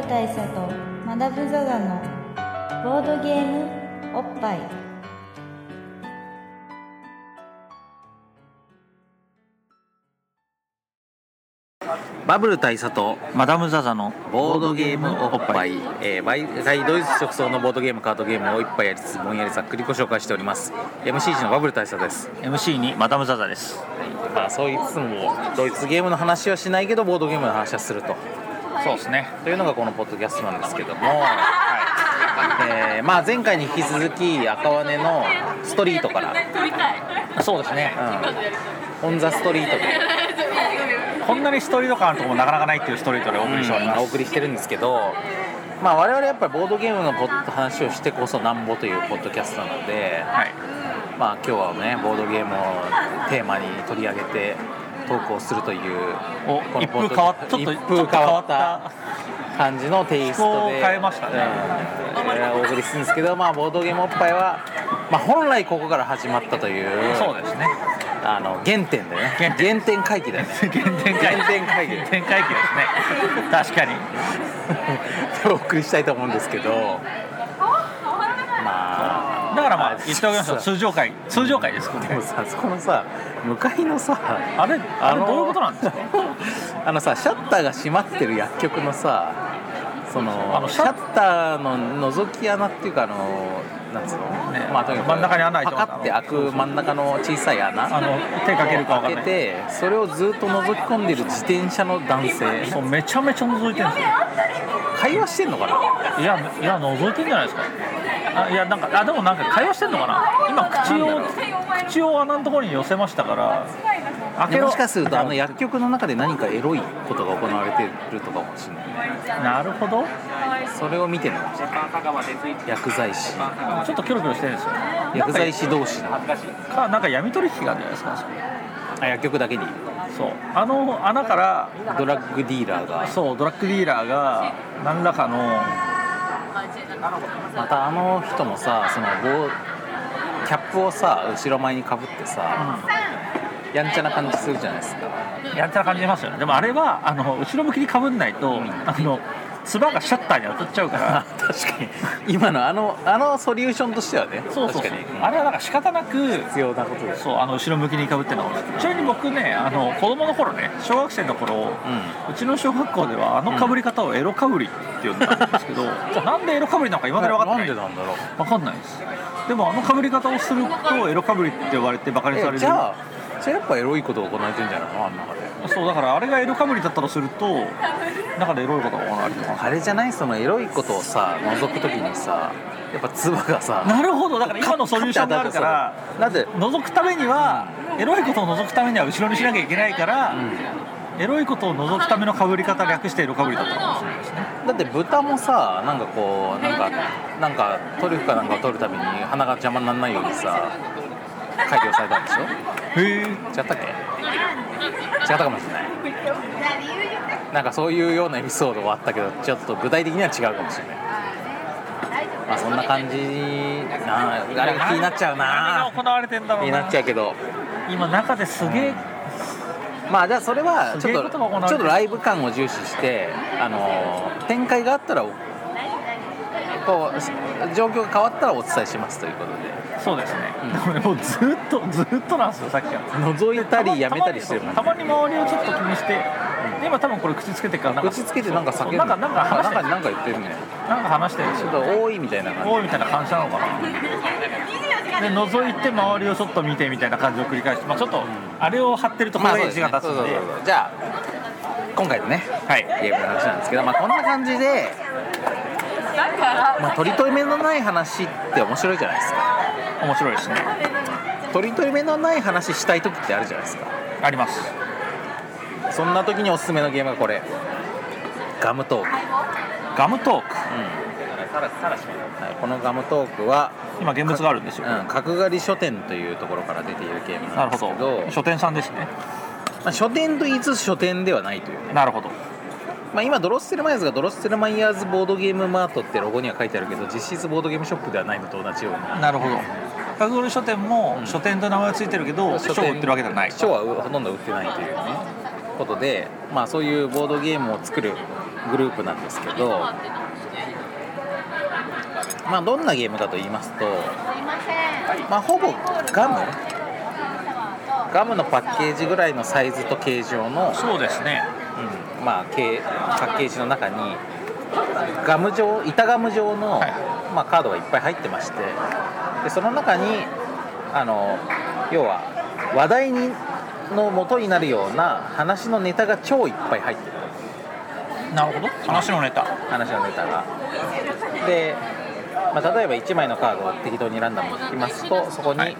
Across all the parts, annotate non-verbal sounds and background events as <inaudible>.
ル大佐とマダム・ザ・ザのボードゲームおっぱい。バブル大佐とマダム・ザ・ザのボードゲームおっぱい、えー、毎回ドイツ直送のボードゲームカードゲームを一杯やりつつぼんやりざっくりご紹介しております。MC1 のバブル大佐です。MC にマダム・ザ・ザです。まあそう言いつつもドイツゲームの話はしないけどボードゲームの話はするとそうですね。というのがこのポッドキャストなんですけども、<laughs> えーまあ、前回に引き続き赤羽のストリートから、そうですね。うん、オン・ザ・ストリートで、<laughs> こんなにストリート感あるとこもなかなかないっていうストリートでお送りしております、お送りしてるんですけど、まあ、我々やっぱりボードゲームのポッ話をしてこそなんぼというポッドキャストなので、はい。まあ、今日はねボードゲームをテーマに取り上げてトークをするという一風変わっちょっと一風変わった感じのテイストで変えましたね。うんえーお送りするんですけど、まあ、ボードゲームおっぱいは、まあ、本来ここから始まったというそうですね。あの原点だよね。原原点回帰だよね。<laughs> 原点回帰。原点回帰ですね。確かに。<laughs> お送りしたいと思うんですけどからまあ言っておきましょう。通常回通常回です今回でもさそこのさ向かいのさあれ？あれのどういうことなんですか？<laughs> あのさシャッターが閉まってる薬局のさそのあのシャッターの覗き穴っていうかあのなんつうの、ね。まあとにかく真ん中に穴開いてパカって開く真ん中の小さい穴。あの手かけるかわかけてそれをずっと覗き込んでる自転車の男性。そうめちゃめちゃ覗いてるんですよ。会話してんのかな？いやいや覗いてんじゃないですかあいやなんかあでもなんか会話してんのかな？今口を口を穴のところに寄せましたから。開けろもしかするとあの薬局の中で何かエロいことが行われてるとかもしれない。ねなるほど。それを見てるのかもしれない薬剤師ちょっとキョロキョロしてるんですよ。薬剤師同士の。かなんか闇取引があるんじゃないですかあ薬局だけに。そう。あの穴からドラッグディーラーが。そうドラッグディーラーが何らかのまたあの人もさその棒キャップをさ後ろ前にかぶってさ、やんちゃな感じするじゃないですか。やんちゃな感じしますよね。でもあれはあの後ろ向きにかぶんないと、あのつばがシャッターに当たっちゃうから。確かに。今のあのあのソリューションとしてはね。そうそう確かに。あれはなんか仕方なく必要なことです。そうあの後ろ向きにかぶってるのちなみに僕ねあの子供の頃ね小学生の頃、うちの小学校ではあのかぶり方をエロかぶりって呼んだんですけど、じゃあなんでエロかぶりなのか今まで分かってない？なんでなんだろう。分かんないです。でもあのかぶり方をするとエロかぶりって呼ばれてバカにされる。えじゃあやっぱエロいことを行われてるんじゃないのあん中で。そうだからあれがエロかぶりだったとすると中でエロいことが行われてますあれじゃないそのエロいことをさ覗く時にさやっぱ唾がさなるほど。だから今のソリューションがあるからだって覗くためにはエロいことを覗くためには後ろにしなきゃいけないから、エロいことを覗くためのかぶり方略してエロかぶりだったかもしれないですねだって豚もさなんかこうなんかなんかトリュフかなんかを取るために鼻が邪魔にならないようにさ改良されたんでしょ？へえ。違ったっけ？違ったかもしれない。なんかそういうようなエピソードはあったけどちょっと具体的には違うかもしれない。まあそんな感じなあれが気になっちゃうな。行われてんだろうな。気になっちゃうけど。今中ですげえ。まあじゃあそれはちょっとちょっとライブ感を重視してあの展開があったらこう状況が変わったらお伝えしますということでそうですね、でもねもうずっとずっとなんですよさっきから覗いたりやめたりしてるもんたまに周りをちょっと気にして、で今多分これ口つけてるから口つけてなんか叫んでなんかなんか話してるなんかなんか言ってるねなんか話してる。ちょよっと多いみたいな感じ。多いみたいな感じなのかな。で覗いて周りをちょっと見てみたいな感じを繰り返して、まあ、ちょっとあれを貼ってるところが字が立つんで。そうそうそう。じゃあ今回のね、はい。ゲームの話なんですけど、まあ、こんな感じで、まあ、取り留めのない話って面白いじゃないですか面白いですね。取り留めのない話したい時ってあるじゃないですか。あります。そんな時におすすめのゲームがこれ。ガムトーク、ガムトーク？はい、このガムトークは、今現物があるんですよ、うん、角刈り書店というところから出ているゲームななるほんですけどど書店さんですねまあ、書店と言いつつ書店ではないというねなるほどまあ、今ドロッセルマイヤーズがドロッセルマイヤーズボードゲームマートってロゴには書いてあるけど実質ボードゲームショップではないのと同じようになるほど。角刈り書店もうん。書店と名前がついてるけど書を売ってるわけではない。書はほとんど売ってないというね。ことで、まあ、そういうボードゲームを作るグループなんですけどまあどんなゲームかと言いますとまあほぼガム。ガムのパッケージぐらいのサイズと形状の、そうですね。うんまあ、けパッケージの中にガム状板ガム状の、はい。まあ、カードがいっぱい入ってましてでその中にあの要は話題にの元になるような話のネタが超いっぱい入ってる。なるほど。話のネタ。話のネタが。で、まあ、例えば1枚のカードを適当にランダムに引きますとそこにはい。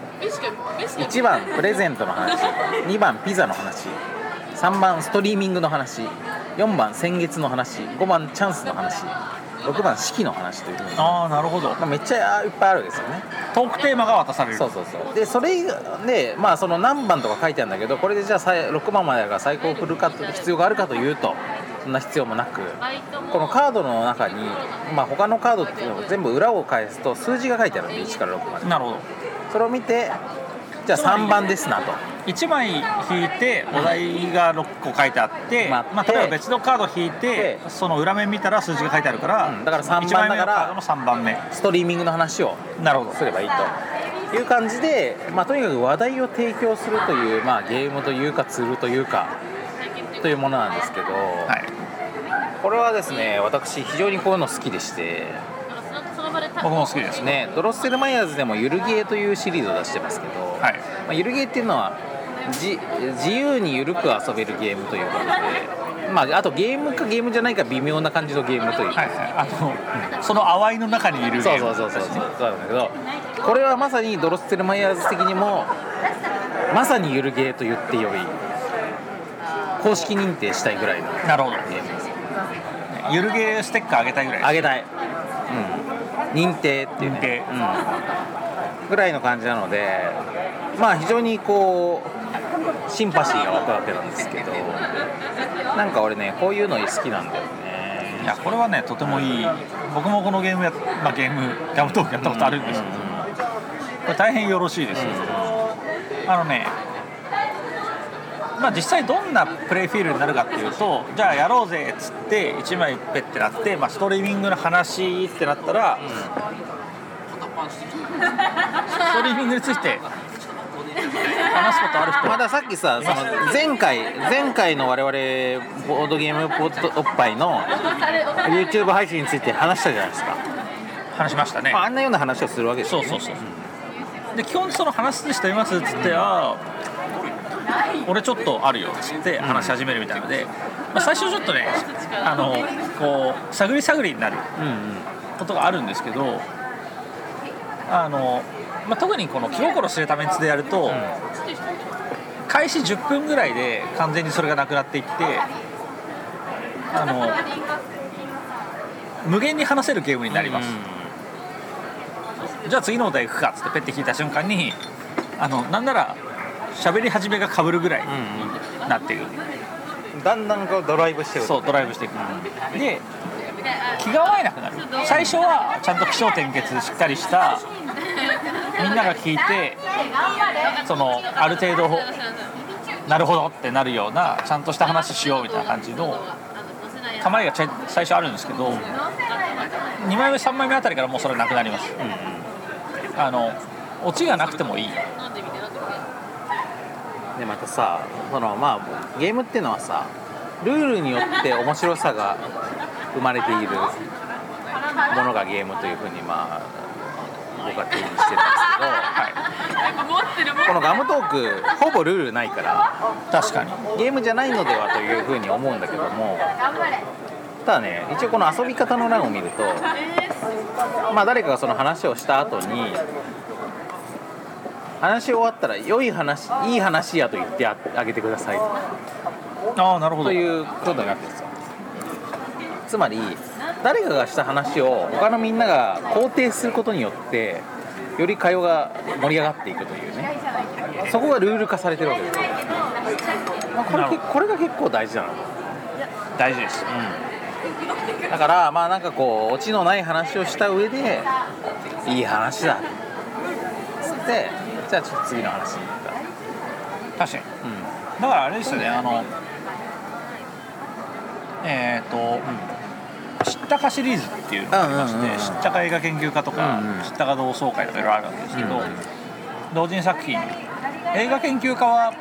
1番プレゼントの話2番ピザの話3番ストリーミングの話。4番先月の話。5番チャンスの話。6番式の話というふうに、まああなるほど。あ、めっちゃいっぱいあるんですよね。トークテーマが渡される。そうそうそう。でそれでまあその何番とか書いてあるんだけどこれでじゃあさい6番までが最高振るか必要があるかというとそんな必要もなく。このカードの中に、まあ、他のカードっていうのを全部裏を返すと数字が書いてあるんで1から6まで。なるほど。それを見てじゃあ3番ですなと。1枚引いてお題が6個書いてあって、まあまあ、例えば別のカード引いてでその裏面見たら数字が書いてあるから、うんだから3番1枚目だからのカードの3番目。ストリーミングの話をなるほど。すればいいと。いう感じで、まあ、とにかく話題を提供するという、まあ、ゲームというかツールというかというものなんですけど、はい。これはですね私非常にこういうの好きでして僕も好きです。ねねドロッセルマイヤーズでもゆるゲーというシリーズを出してますけど、はい。まあ、ゆるゲーっていうのはじ自由にゆるく遊べるゲームということで、まあ、あとゲームかゲームじゃないか微妙な感じのゲームという。か、はいはい。あのその淡いの中にいるゲそうーム。そうそうそうそうなんだけどこれはまさにドロッセルマイヤーズ的にもまさにゆるゲーと言ってよい公式認定したいぐらいのなるほど。ゲームです。ゆるゲーステッカーあげたいぐらいあげたい、うん、認定っていうね。うん、ぐらいの感じなのでまあ非常にこうシンパシーが湧くわけなんですけどなんか俺ねこういうの好きなんだよね。いやこれはねとてもいい。僕もこのゲームや、まあ、ゲームガムトークやったことあるんですけど、これ大変よろしいですよ、あのねまあ実際どんなプレイフィールになるかっていうとじゃあやろうぜっつって1枚ペッてなって、まあ、ストリーミングの話ってなったら、ストリーミングについて話すことある人。まださっきさその前回前回の我々ボードゲームポットおっぱいの YouTube 配信について話したじゃないですか、話しましたね。まあ、あんなような話をするわけですよ、ね、そうそうそう。で基本その話してみますっつってあー俺ちょっとあるよって話し始めるみたいなので、まあ、最初ちょっとねあのこう探り探りになるうんうんことがあるんですけどあの、まあ、特にこの気心知れたメンツでやると、開始10分ぐらいで完全にそれがなくなっていってあの無限に話せるゲームになります、じゃあ次のお題行くかっつってペッて聞いた瞬間にあのなんなら喋り始めがかぶるぐらいになっている、うん、だんだんこうドライブしてる。そうドライブしていく、で気が合えなくなる。最初はちゃんと起承転結しっかりしたみんなが聞いてそのある程度なるほどってなるようなちゃんとした話しようみたいな感じの構えが最初あるんですけど2枚目3枚目あたりからもうそれなくなります、あのオチがなくてもいいでまたさそのまあゲームっていうのはさルールによって面白さが生まれているものがゲームというふうにまあ僕は定義してるんですけど、このガムトークほぼルールないから確かに。ゲームじゃないのではというふうに思うんだけども。ただね一応この遊び方の欄を見るとまあ誰かがその話をした後に話し終わったら良い話いい話やと言ってああげてください。ああなるほど。ということになってるんですよつまり誰かがした話を他のみんなが肯定することによってより会話が盛り上がっていくというね。そこがルール化されてるわけです。よ、まあ、これけこれが結構大事なの大事です。うん。だからまあなんかこうオチのない話をした上でいい話だ。っつってじゃあちょっと次の話。に行っ確かに。た、うん。だからあれですよね。あのえっ、と、ったかシリーズっていうのがありまして、うんうんうん知ったか映画研究家とか、うんうん。知ったか同窓会とかいろいろあるわけですけど、うん同人作品映画研究家は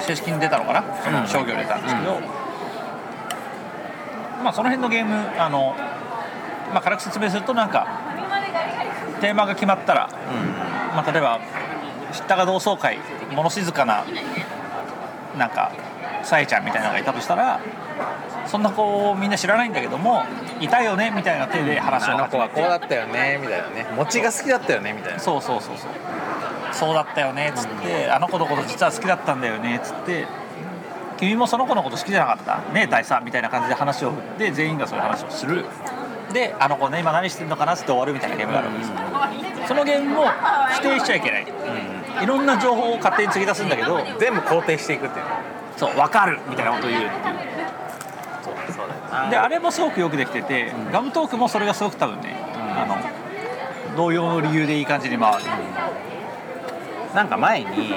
正式に出たのかな、その商業で出たんですけど、まあその辺のゲームあの、まあ、軽く説明するとなんかテーマが決まったら、まあ、例えば知ったか同窓会物静かななんかさえちゃんみたいなのがいたとしたらそんな子みんな知らないんだけどもいたよねみたいな手で話をあの子はこうだったよねみたいなね。餅が好きだったよねみたいな。そうそうそうそう。そうだったよねっつって、あの子のこと実は好きだったんだよねっつって。君もその子のこと好きじゃなかった？ねえ大佐みたいな感じで話を振って全員がそういう話をするであの子ね今何してんのかなって終わるみたいなゲームがあるわけです。よそのゲームも否定しちゃいけない。いろんな情報を勝手に継ぎ出すんだけど全部肯定していくっていう。そう分かるみたいなことを言う。っていうそうそうだであれもすごくよくできてて、ガムトークもそれがすごく多分ね、あの同様の理由でいい感じに回る、なんか前に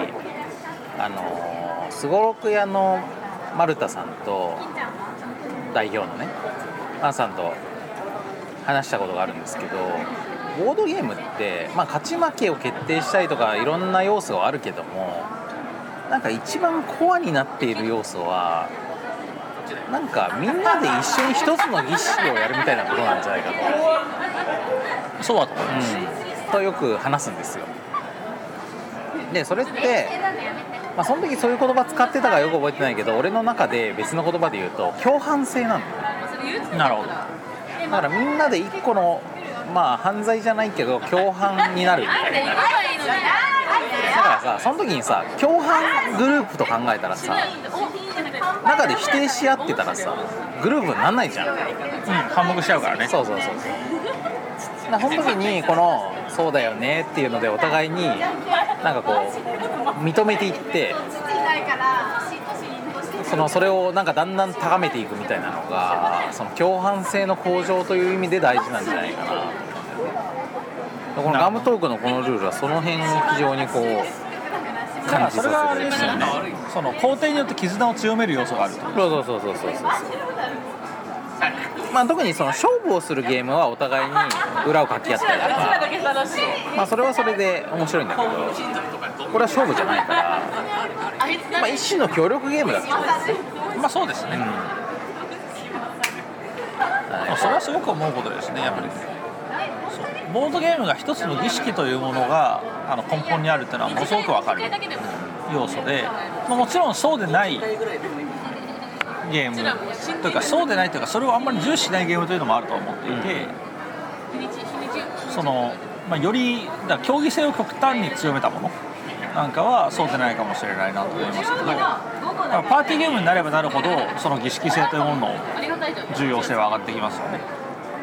あのすごろく屋の丸田さんと代表のねマンさんと話したことがあるんですけどボードゲームって、まあ、勝ち負けを決定したりとかいろんな要素はあるけどもなんか一番コアになっている要素はなんかみんなで一緒に一つの儀式をやるみたいなことなんじゃないかと。そうだと思います、うん、とよく話すんですよ。でそれって、まあ、その時そういう言葉使ってたかよく覚えてないけど俺の中で別の言葉で言うと共犯性なんだよ。なるほどだからみんなで一個のまあ犯罪じゃないけど共犯になるみたいな。だからさその時にさ共犯グループと考えたらさ中で否定し合ってたらさグループにならないじゃん。うん反目しちゃうからね。そうそうそうそう。その時にこの「そうだよね」っていうのでお互いになんかこう認めていってそのそれをなんかだんだん高めていくみたいなのがその共犯性の向上という意味で大事なんじゃないかな。このガムトークのこのルールはその辺に非常にこう感じそれがあさせるれですよねその工程によって絆を強める要素があると。そうそうそうそうそうそうまあ特にその勝負をするゲームはお互いに裏をかき合ったりとか。まあそれはそれで面白いんだけどこれは勝負じゃないから。まあ一種の協力ゲームだってまあそうですね、それはすごく思うことですねやっぱり。ボードゲームが一つの儀式というものがあの根本にあるっていうのはものすごくわかる要素で、まあ、もちろんそうでないゲーム。というかそうでないというかそれをあんまり重視しないゲームというのもあると思っていて、その、まあ、よりだ競技性を極端に強めたもの。なんかはそうでないかもしれないなと思いますけど。パーティーゲームになればなるほどその儀式性というものの重要性は上がってきますよね。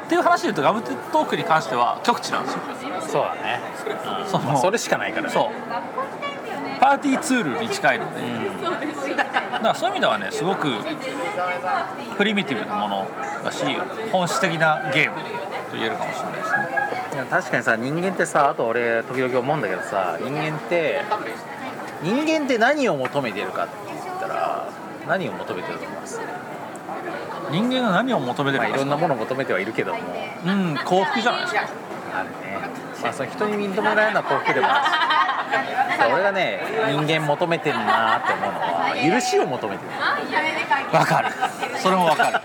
っていう話で言うとガムトークに関しては極地なんですよ。そうだね、うん。そのまあそれしかないからね。そうパーティーツールに近いので、だからそういう意味ではねすごくプリミティブなものだし本質的なゲームと言えるかもしれないですね。いや確かにさ人間ってさあと俺時々思うんだけどさ人間って人間って何を求めてるかって言ったら何を求めてると思います？人間が何を求めてまあいろんなるかものを求めてはいるけども。うん幸福じゃないですか。あるね。まあその人に認められるのは幸福でもあるし俺がね人間求めてるなって思うのは許しを求めてる。わかる。それもわかる。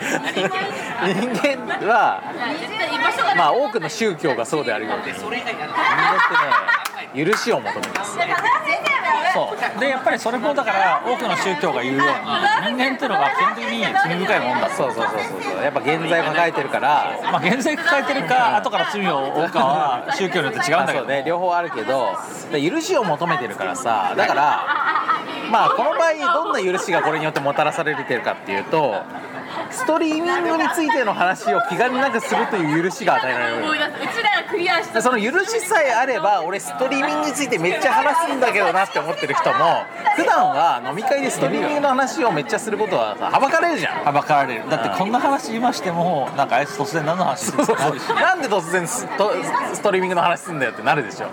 人間はまあ多くの宗教がそうであるように。人間ってね許しを求めてます。そう。でやっぱりそれもだから多くの宗教が言うように人間っていうのが基本的に罪深いもんだと。そうそうそうそうやっぱ現在を抱えてるから。まあ現在抱えてるか後から罪を負うかは宗教によって違うんだけど。ね。両方あるけど。で許しを求めてるからさ。だからまあこの場合どんな許しがこれによってもたらされてるかっていうとストリーミングについての話を気兼ねなくするという許しが与えられる。うちらがクリアした。でその許しさえあれば俺ストリーミングについてめっちゃ話すんだけどなって思ってる人も <laughs> 普段は飲み会でストリーミングの話をめっちゃすることはさはばかれるじゃん。はばかられる。だってこんな話言いましてもなんかあいつ突然何の話してる <laughs> そうかなんで突然ストストリーミングの話すんだよってなるでしょ。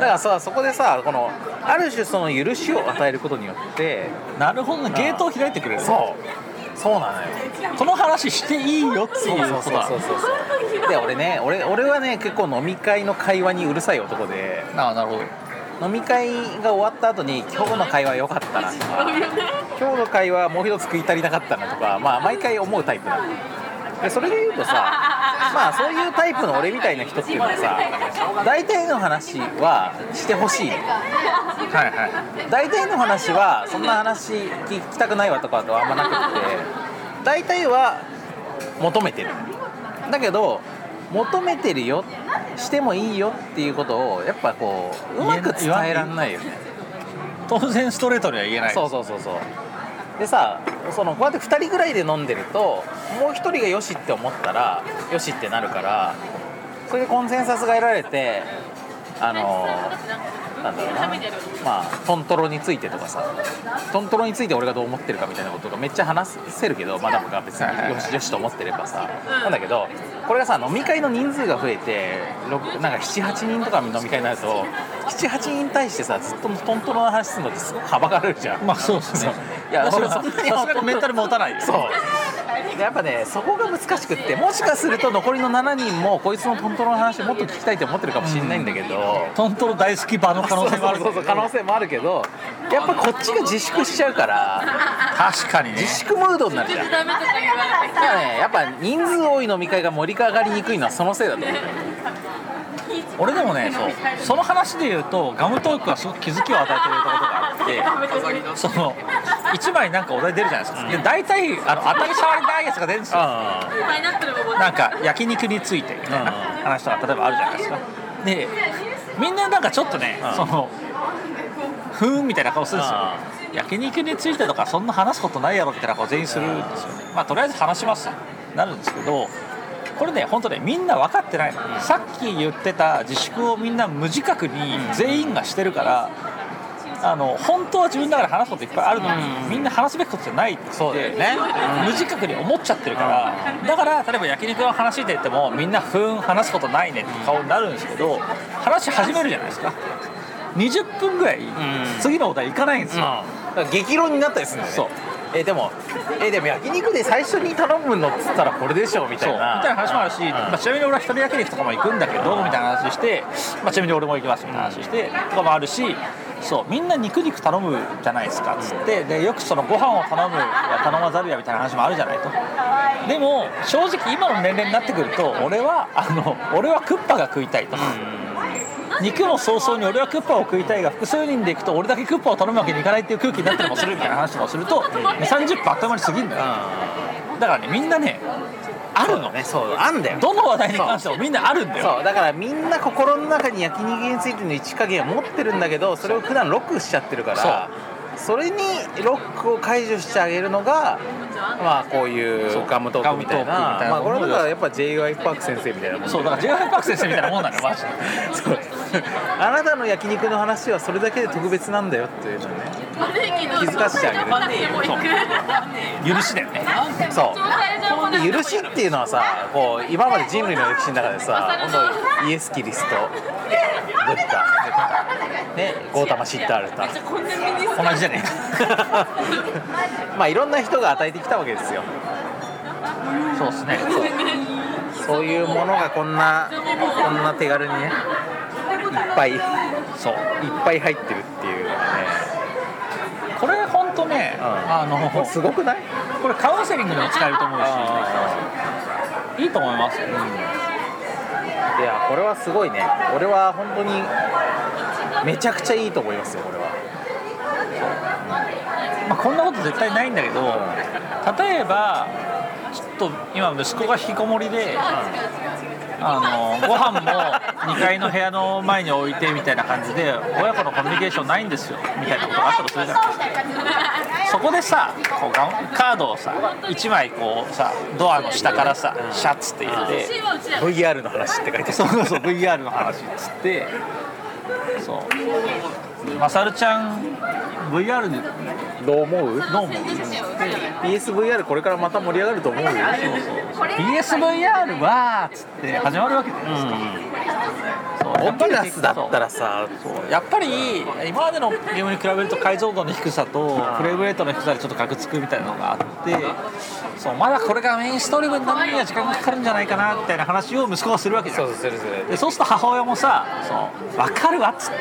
だからさそこでさこのある種その許しを与えることによってなるほどね。ゲートを開いてくれる。そうそうなのよ。この話していいよってそういうことだ。そうそうそうそう。で俺ね俺俺はね結構飲み会の会話にうるさい男で。ああなるほど。飲み会が終わった後に今日の会話良かったな。と <laughs> か今日の会話もう一つ食い足りなかったなとかまあ毎回思うタイプなのでそれで言うとさ <laughs> まあそういうタイプの俺みたいな人っていうのはさ大体の話はしてほしい。のはいはい。大体の話はそんな話聞きたくないわとかはあんまなくって大体は求めてる。だけど求めてるよしてもいいよっていうことをやっぱこううまく伝えらんないよね。当然ストレートには言えない。そうそうそうそう。でさそのこうやって2人ぐらいで飲んでるともう1人がよしって思ったらよしってなるからそれでコンセンサスが得られてあのなんだろうな。まあトントロについてとかさ。トントロについて俺がどう思ってるかみたいなことがめっちゃ話せるけどマダムが別によしよしと思ってればさ。なんだけどこれがさ飲み会の人数が増えてなんか78人とか飲み会になると78人に対してさずっとトントロの話するのってすごくはばかられるじゃん。まあそうですね。いや俺そんなにメンタル持たないですそう。でやっぱねそこが難しくってもしかすると残りの7人もこいつのトントロの話もっと聞きたいと思ってるかもしれないんだけど、トントロ大好き場の可能性もあるそうそうそう可能性もあるけどやっぱこっちが自粛しちゃうから確かにね。自粛ムードになるじゃん。だからねやっぱ人数多い飲み会が盛り上がりにくいのはそのせいだと思う俺でもねそうその話で言うとガムトークはすごく気づきを与えてくれたことがあってその1枚なんかお題出るじゃないですか、で大体あの当たり障りないやつが出るんですよ。あなんか焼肉についてみたいな話とか例えばあるじゃないですか。でみんななんかちょっとね、うん。そのふーんみたいな顔するんですよ。あ焼肉についてとかそんな話すことないやろみたいな顔全員するんですよね。まあとりあえず話しますなるんですけどこれね本当ねみんな分かってないの、さっき言ってた自粛をみんな無自覚に全員がしてるから、あの本当は自分の中で話すこといっぱいあるの。に、うん。みんな話すべきことじゃないってそうだよね。無自覚に思っちゃってるから、だから例えば焼肉の話って言ってもみんなふーん話すことないねって顔になるんですけど話始めるじゃないですか。20分ぐらい次のお題行かないんですよ、だから激論になったりするんだよね。そう <laughs> えでもえでも焼肉で最初に頼むのっつったらこれでしょみたいな。たいな話もあるし、まあ、ちなみに俺は一人焼肉とかも行くんだけどみたいな話して、まあ、ちなみに俺も行きますみたいな話してとかもあるしそうみんな肉肉頼むじゃないですかっつってでよくそのご飯を頼むや頼まざるやみたいな話もあるじゃないと。でも正直今の年齢になってくると俺はあの俺はクッパが食いたいと。肉も早々に俺はクッパを食いたいが複数人で行くと俺だけクッパを頼むわけにいかないっていう空気になったりもするみたいな話もすると、<laughs> ね、30分あっという間に過ぎるんだよ。だからねみんなねあるの。ね。そうあんだよ。どの話題に関してもみんなあるんだよ。そうだからみんな心の中に焼肉についての位置加減を持ってるんだけどそれを普段ロックしちゃってるからそれにロックを解除してあげるのがまあこういうそう。ガムトークみたいな。まあこれだからやっぱ j y パーク先生みたいなもんそうだから j y パーク先生みたいなもんなのよマジで。<laughs> そう <laughs> あなたの焼肉の話はそれだけで特別なんだよっていうのをね気づかせてあげる許しだよね。そう。で許しっていうのはさこう今まで人類の歴史の中でさ本当イエス・キリスト。ブッダねゴータマ・シッタールタ同じじゃね？え <laughs> かまあいろんな人が与えてきたわけですよ。そうっすね。そう。いうものがこんなこんな手軽にね。いっぱいいっそうぱい入ってるっていうのがね。これ本当ね、うん。あのすごくない？これカウンセリングでも使えると思うし。いいと思いますよ、いやこれはすごいね。俺は本当にめちゃくちゃいいと思いますよこれは。まあ、こんなこと絶対ないんだけど例えばちょっと今息子が引きこもりで、あのご飯も2階の部屋の前に置いてみたいな感じで親子のコミュニケーションないんですよ。みたいなことがあったとするじゃないですかそこでさこうカードをさ1枚こうさドアの下からさシャッツって入れて VR の話って書いてそうそう VR の話っつってそうまさるちゃん VR でどう思う？どう思う？PSVR これからまた盛り上がると思うよ。PSVR はっつって始まるわけじゃないですか、そうオキュラスだったらさやっぱり今までのゲームに比べると解像度の低さとフレームレートの低さでちょっとガクつくみたいなのがあってそうまだこれがメインストーリーになるには時間がかかるんじゃないかなみたいな話を息子がするわけじゃん。そうするする。でそうすると母親もさそう分かるわっつって、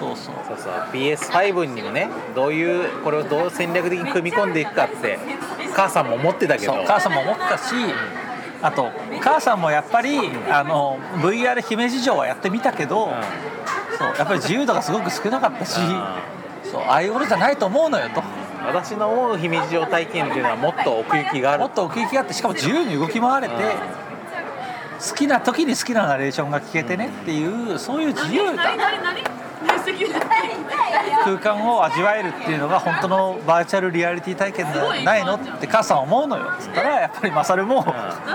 そうそう。そうそう。PS5 にもねどういうこれをどう戦略的に組み込んでいくかって母さんも思ってたけど。そう母さんも思ったしあと母さんもやっぱりあの VR 姫路城はやってみたけど、そうやっぱり自由度がすごく少なかったし、そうああいうものじゃないと思うのよと。私の思う姫路城体験っていうのはもっと奥行きがある。もっと奥行きがあってしかも自由に動き回れて、好きな時に好きなナレーションが聞けてねっていうそういう自由な <laughs> 空間を味わえるっていうのが本当のバーチャルリアリティ体験じゃないのって母さん思うのよ。っつったらやっぱりマサルも、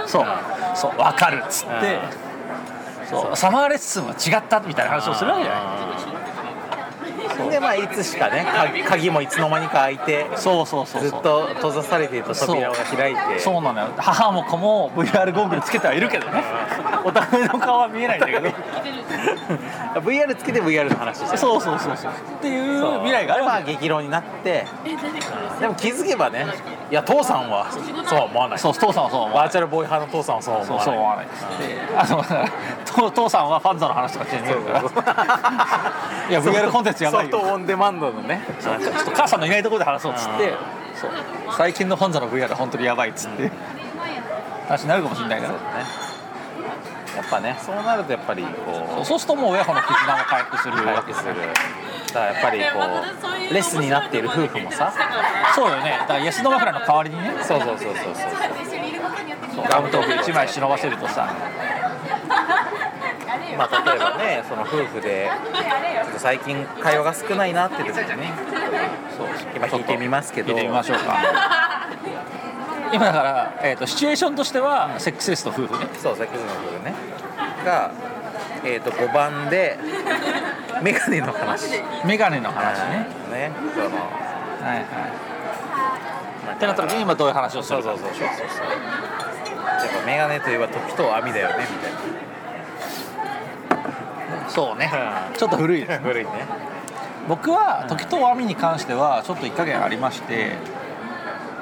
そうそう分かるっつって、そうサマーレッスンは違ったみたいな話をするわけじゃないでまあいつしかね鍵鍵もいつの間にか開いてそうそうそうずっと閉ざされていた扉が開いて。そうなのよ。母も子も VR ゴーグルつけてはいるけどね。お互いの顔は見えないんだけど。<laughs> VR つけて VR の話してる。そうそうそうそう。っていうそう未来があるまあ激論になって。でも気づけばねいや父さんはそうは思わない。そう父さんはそう思わない。バーチャルボーイ派の父さんはそうは思そうわないそう思わないですであのだから父父さんはファンザの話とかしてるからいや VR コンテンツやばいよソフトオンデマンドのね。<laughs> ちょっと母さんのいないところで話そうっつって。そう。最近のファンザの VR は本当にやばいっつって。話になるかもしれないから。やっぱね。そうなるとやっぱりこう。そうするともう親子の絆も回復する回復するだからやっぱりこうレッスンになっている夫婦もさ。そうよね。だからイエスの枕の代わりにね。そうそうそうそうそう。ガムトーク1枚忍ばせるとさまあ例えばねその夫婦でちょっと最近会話が少ないなって時にね。そう今弾いてみますけど。聞いてみましょうか。今だから、えー、とシチュエーションとしてはセックスレスと夫婦ね。そうセックスの夫婦ね。がえっ、と5番でメガネの話。メガネの話ね。ねそのはいはい。ってなった時に今どういう話をするか。そうそうそうそうそう。やっぱメガネといえば時と網だよねみたいそうね。なちょっと古い。ですね古いね。僕は時と網に関してはちょっと一加減ありまして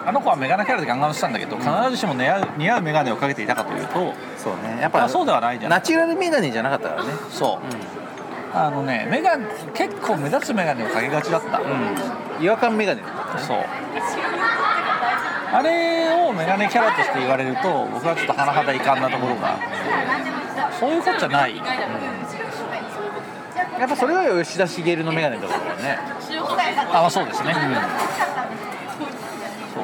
あの子はメガネキャラでガンガンしたんだけど必ずしも似合う似合うメガネをかけていたかというとそうね。やっぱまあそうではないじゃないナチュラルメガネじゃなかったからね。そう、あのねメガネ結構目立つメガネをかけがちだった、違和感メガネ。そう。あれをメガネキャラとして言われると僕はちょっと甚だ遺憾なところがそういうことじゃない、やっぱそれは吉田茂のメガネとかだからね。<laughs> あまあそうですね、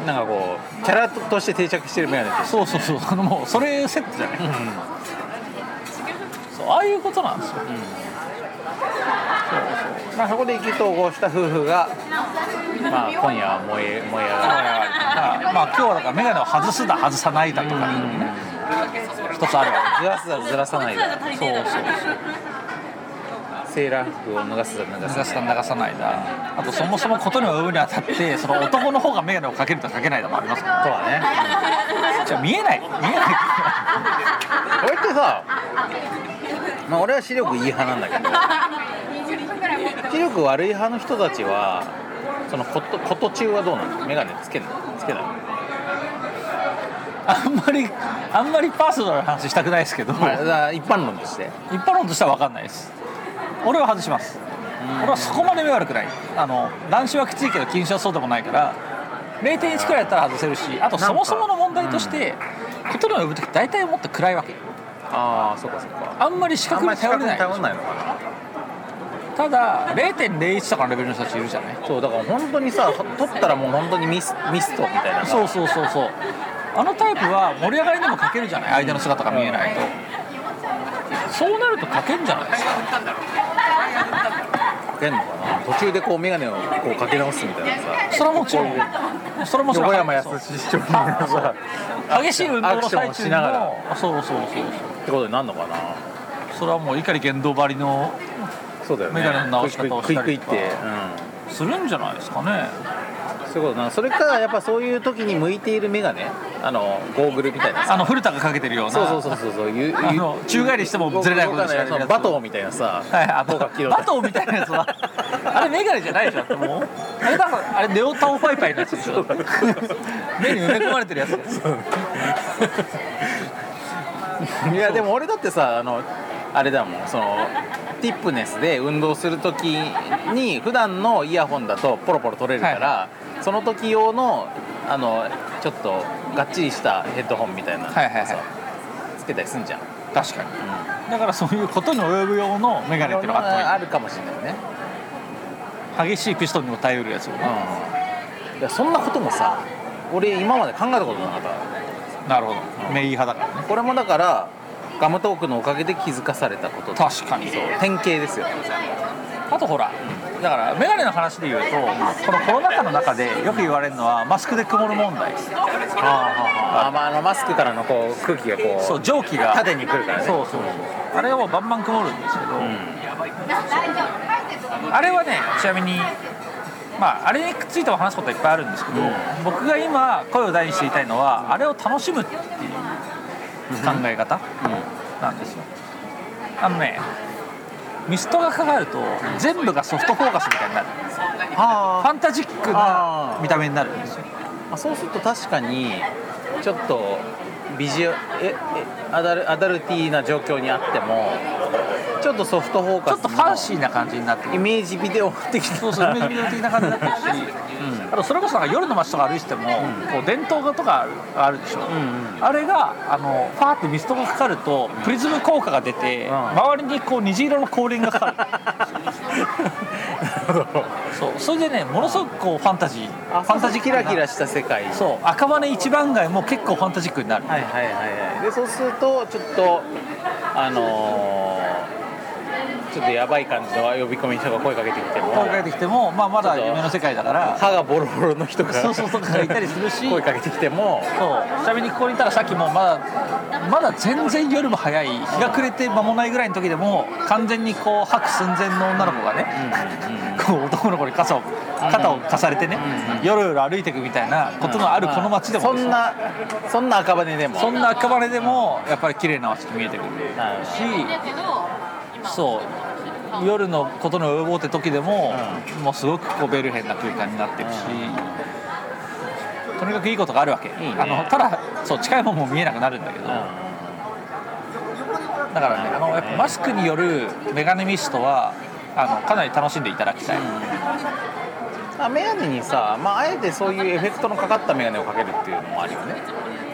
なんかこうキャラとして定着してるメガネって。そうそうそう。あのもうそれセットじゃない、そうああいうことなんですよ、まあそこで意気投合した夫婦がまあ今夜は燃え燃え上がるまあ今日はだからメガネを外すだ外さないだとか一つあるわずらすだずらさないだ。けそうそうそうセーラー服を脱がすだ脱が流すさないか流さないだあとそもそもことに追うにあたってその男の方がメガネをかけるとかけないだもありますからとはね。じゃあ見えない。見えない。これってさまあ俺は視力いい派なんだけど視力悪い派の人たちはそのことこと中はどうなの？メガネつけるの？つけないあんまりあんまりパーソナルな話したくないですけど、まあ一般論として。一般論としては分かんないです俺は外します。俺はそこまで目悪くない。あの乱視はきついけど近視はそうでもないから。0.1くらいやったら外せるしあとそもそもの問題としてことの呼ぶ時大体もっと暗いわけ。ああそっかそっか。あんまり視覚に頼れない。頼んないのかな。ただ0.01とかのレベルの人たちいるじゃない。そうだから本当にさ撮ったらもう本当にミスミストみたいなそうそうそうそう。あのタイプは盛り上がりでもかけるじゃない。相手の姿が見えないとそうなるとか。けんじゃないですかかけんのかな途中でこう眼鏡をこうかけ直すみたいなさそれはもちろんそれはもちろん横山やすし師匠みたいなさ激しい運動の最中しながらのそうそうそうそうってことになるのかなそれはもう怒り言動張りのそうだよね眼鏡の直し方をしたりとかするんじゃないですかねそういうことな。それかやっぱそういう時に向いている眼鏡？あのゴーグルみたいなさ。あの古田がかけてるような。そうそうそうそうそうゆあの宙返りしてもずれないことしかそのバトーみたいなさ、はい、あバトーみたいなやつは。あれメガネじゃないでしょっても？うあれあれネオタオパイパイのやつでしょ？目に埋め込まれてるやつ。いやでも俺だってさあのあれだもん。そのティップネスで運動する時に普段のイヤホンだとポロポロ取れるから、その時用のあのちょっとがっちりしたヘッドホンみたいなのはいはいはい。さつけたりすんじゃん、確かに。だからそういうことに及ぶ用のメガネっていうのがあったあるかもしれないね。激しいピストンにも耐えうるやつをうん。いやそんなこともさ俺今まで考えたことなかった。なるほど。メイ派だからね。これもだからガムトークのおかげで気づかされたこと確かに。そう。典型ですよ。あとほらだからメガネの話で言うとこのコロナ禍の中でよく言われるのはマスクで曇る問題。あ、まあ、あのマスクからのこう空気がこうそう蒸気が縦に来るからね。そうそうあれがもうバンバン曇るんですけど、うん。あれはねちなみにまああれについても話すことはいっぱいあるんですけど、うん。僕が今声を大にして言いたいのはあれを楽しむっていう考え方なんですよ。あのねミストがかかると全部がソフトフォーカスみたいになる。フはァンタジックな見た目になるんですよ。あそうすると確かにちょっとビジュアええアダルアダルティーな状況にあってもちょっとソフトフォーカスちょっとファンシーな感じになってイメージビデオ的な。そうそうイメージビデオ的な感じになってる。し、あとそれこそなんか夜の街とか歩いてても、こう電灯画とかあるでしょ、んうん。あれがあのファーってミストがかかるとプリズム効果が出て、ん。周りにこう虹色の光輪がかかるそう。それでねものすごくこうファンタジーあファンタジックなキラキラした世界はいそう。赤羽一番街も結構ファンタジックになる、はいはいはい。でそうするとちょっとあのーちょっとやばい感じの呼び込みの人が声かけてきても声かけてきても、まあ、まだ夢の世界だから。歯がボロボロの人がそうそうとかがいたりするし声かけてきてもそう。ちなみにここにいたらさっきもまだまだ全然夜も早い日が暮れて間もないぐらいの時でも完全にこう吐く寸前の女の子がね、こう男の子に傘を肩を貸されてね、よろよろ歩いていくみたいなことのあるこの街でもですよ。そんなそんな赤羽でも。そんな赤羽でもやっぱり綺麗な街って見えてくるはい。しそう。夜のことの及ぼうって時でも、もうすごくこうベルヘンな空間になってるし、とにかくいいことがあるわけ。いいね。あのただそう近いもんも見えなくなるんだけど、だからねあのやっぱマスクによるメガネミストはあのかなり楽しんでいただきたい、あメガネにさ、まあ、あえてそういうエフェクトのかかったメガネをかけるっていうのもあるよね。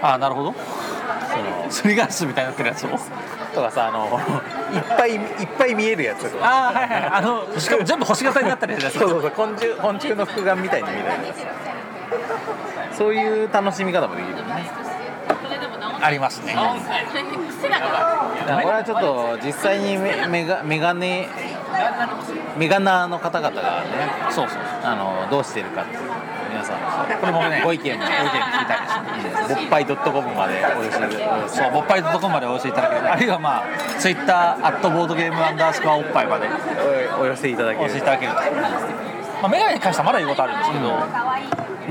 ああなるほどすりガラスみたいになってるやつを。とかさあのいっぱいいっぱい見えるやつとか。ああはいはいあのしかも全部星型になったりやつ。そうそうそう。昆虫昆虫の複眼みたいに見えるやつ。そういう楽しみ方もできるよね。ありますね。だから俺はちょっと実際にメメガメガネメガナーの方々がねそうそう。あのどうしてるかっていうこれもねご意見もご意見聞きたいです。ねぼっぱい .com までお寄せそう、ボッパイドットコムまでお寄せいただける、あるいはまあ、ツイッター、アットボードゲームアンダースコアおっぱいまでおお寄せいただけおる寄せいただける。と。まあ、メガネに関してはまだ言うことあるんですけど、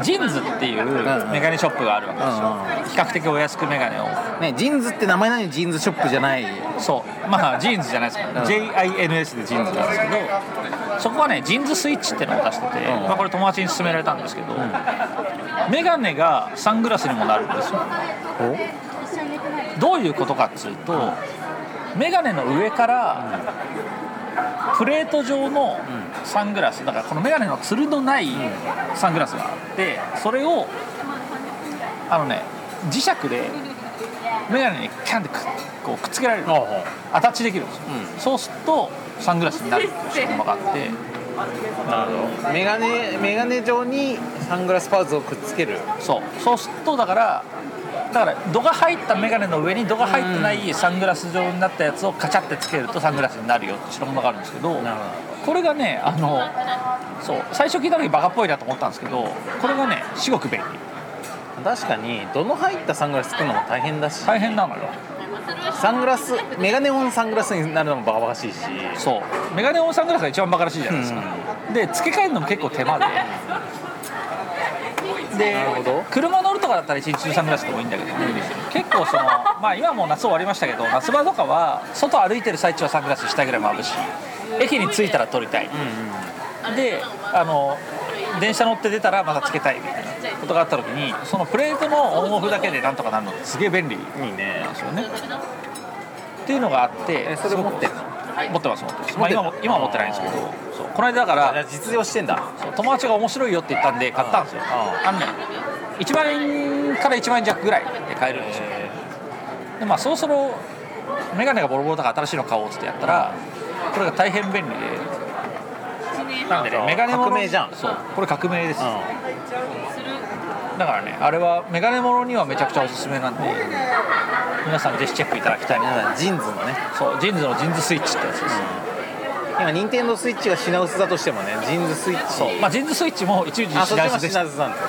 JINS っていうメガネショップがあるわけですよ。比較的お安くメガネを。ねジーンズって名前なのにジーンズショップじゃない。そう、まあ、<laughs> ジーンズじゃないですか、うん。JINS でジーンズなんですけど、そこはね、 JINS Switch っていうのを出してて、うん。まあ、これ友達に勧められたんですけど、メガネがサングラスにもなるんですよ。どういうことかっていうと、メガネの上からプレート状のサングラスだからこのメガネのつるのないサングラスがあってそれをあのね磁石でメガネにキャンってくこうくっつけられるアタッチできるんですよ、うそうするとサングラスになるっていう仕組みがあって。なるほど。メガネメガネ状にサングラスパーツをくっつける。そう。そうするとだからだから度が入ったメガネの上に度が入ってないサングラス状になったやつをカチャってつけるとサングラスになるよって代物があるんですけどこれがねあのそう最初聞いた時バカっぽいなと思ったんですけどこれがね至極便利。ど確かにどの入ったサングラス作るのも大変だし。大変なのよ。サングラスメガネオンサングラスになるのもバカバカしいし。そう。メガネオンサングラスが一番バカらしいじゃないですか、で付け替えるのも結構手間ででなるほど。車乗るとかだったら一日中サングラスでもいいんだけど結構そのまあ今もう夏終わりましたけど夏場とかは外歩いてる最中はサングラスしたいぐらい眩しい駅に着いたら撮りたい、であの電車乗って出たらまたつけたいみたいなことがあった時にそのプレートのオンオフだけでなんとかなるのってすげえ便利いいねですよね。っていうのがあってえそれ持ってるの？持ってます持ってます、まあ、今も今は持ってないんですけどそう。この間だからあ実用してんだ。友達が面白いよって言ったんで買ったんですよ。ああのね1万円から1万円弱ぐらいで買えるんですよ。でまあそろそろメガネがボロボロだから新しいの買おうっつってやったらこれが大変便利で。なんでねメガネもの革命じゃん。そう。これ革命です、うだからねあれはメガネものにはめちゃくちゃおすすめなんで皆さんぜひチェックいただきたい。皆さん JINS のね。そう JINS の JINS Switch ってやつです、今任天堂スイッチが品薄だとしてもね JINS Switch。そう。まあ JINS Switch も一時品薄でした。品薄なんだ。よ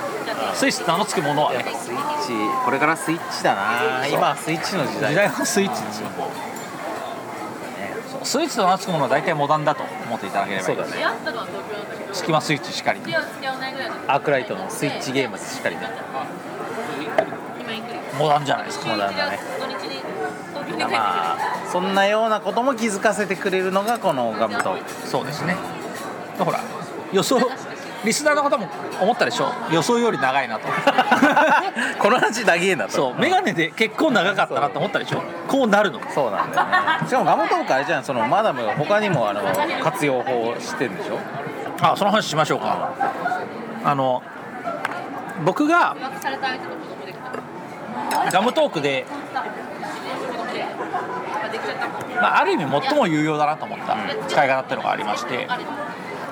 スイッチと名の付くものはね。スイッチこれからスイッチだな。今はスイッチの時代。時代はスイッチですよ。そう。スイッチと名の付くものは大体モダンだと思っていただければいういそだねスキマスイッチしかり。アークライトのスイッチゲームズしっかりね。モダンじゃないですかモダンだね。まあそんなようなことも気づかせてくれるのがこのガムトーク。そうですね。ほら予想リスナーの方も思ったでしょ？予想より長いなと。<laughs> この話だけえなと。そうメガネで結構長かったなと思ったでしょ？こうなるの。そうなんだよね。しかもガムトークあれじゃんそのマダムが他にもあの活用法を知ってるんでしょ？あその話しましょうか。あの僕がガムトークで、まあ、ある意味最も有用だなと思った使い方っていうのがありまして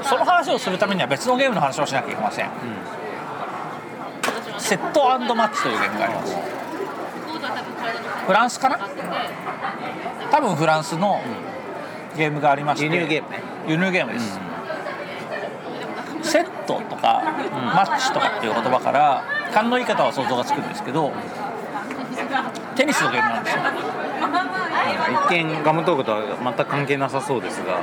その話をするためには別のゲームの話をしなきゃいけません、セットマッチというゲームがあります。フランスかな？多分フランスのゲームがありまして輸入ゲームね。輸入ゲームです、セットとか、マッチとかっていう言葉から勘のいい方は想像がつくんですけどテニスのゲームなんですよ。一見ガムトークとは全く関係なさそうですが。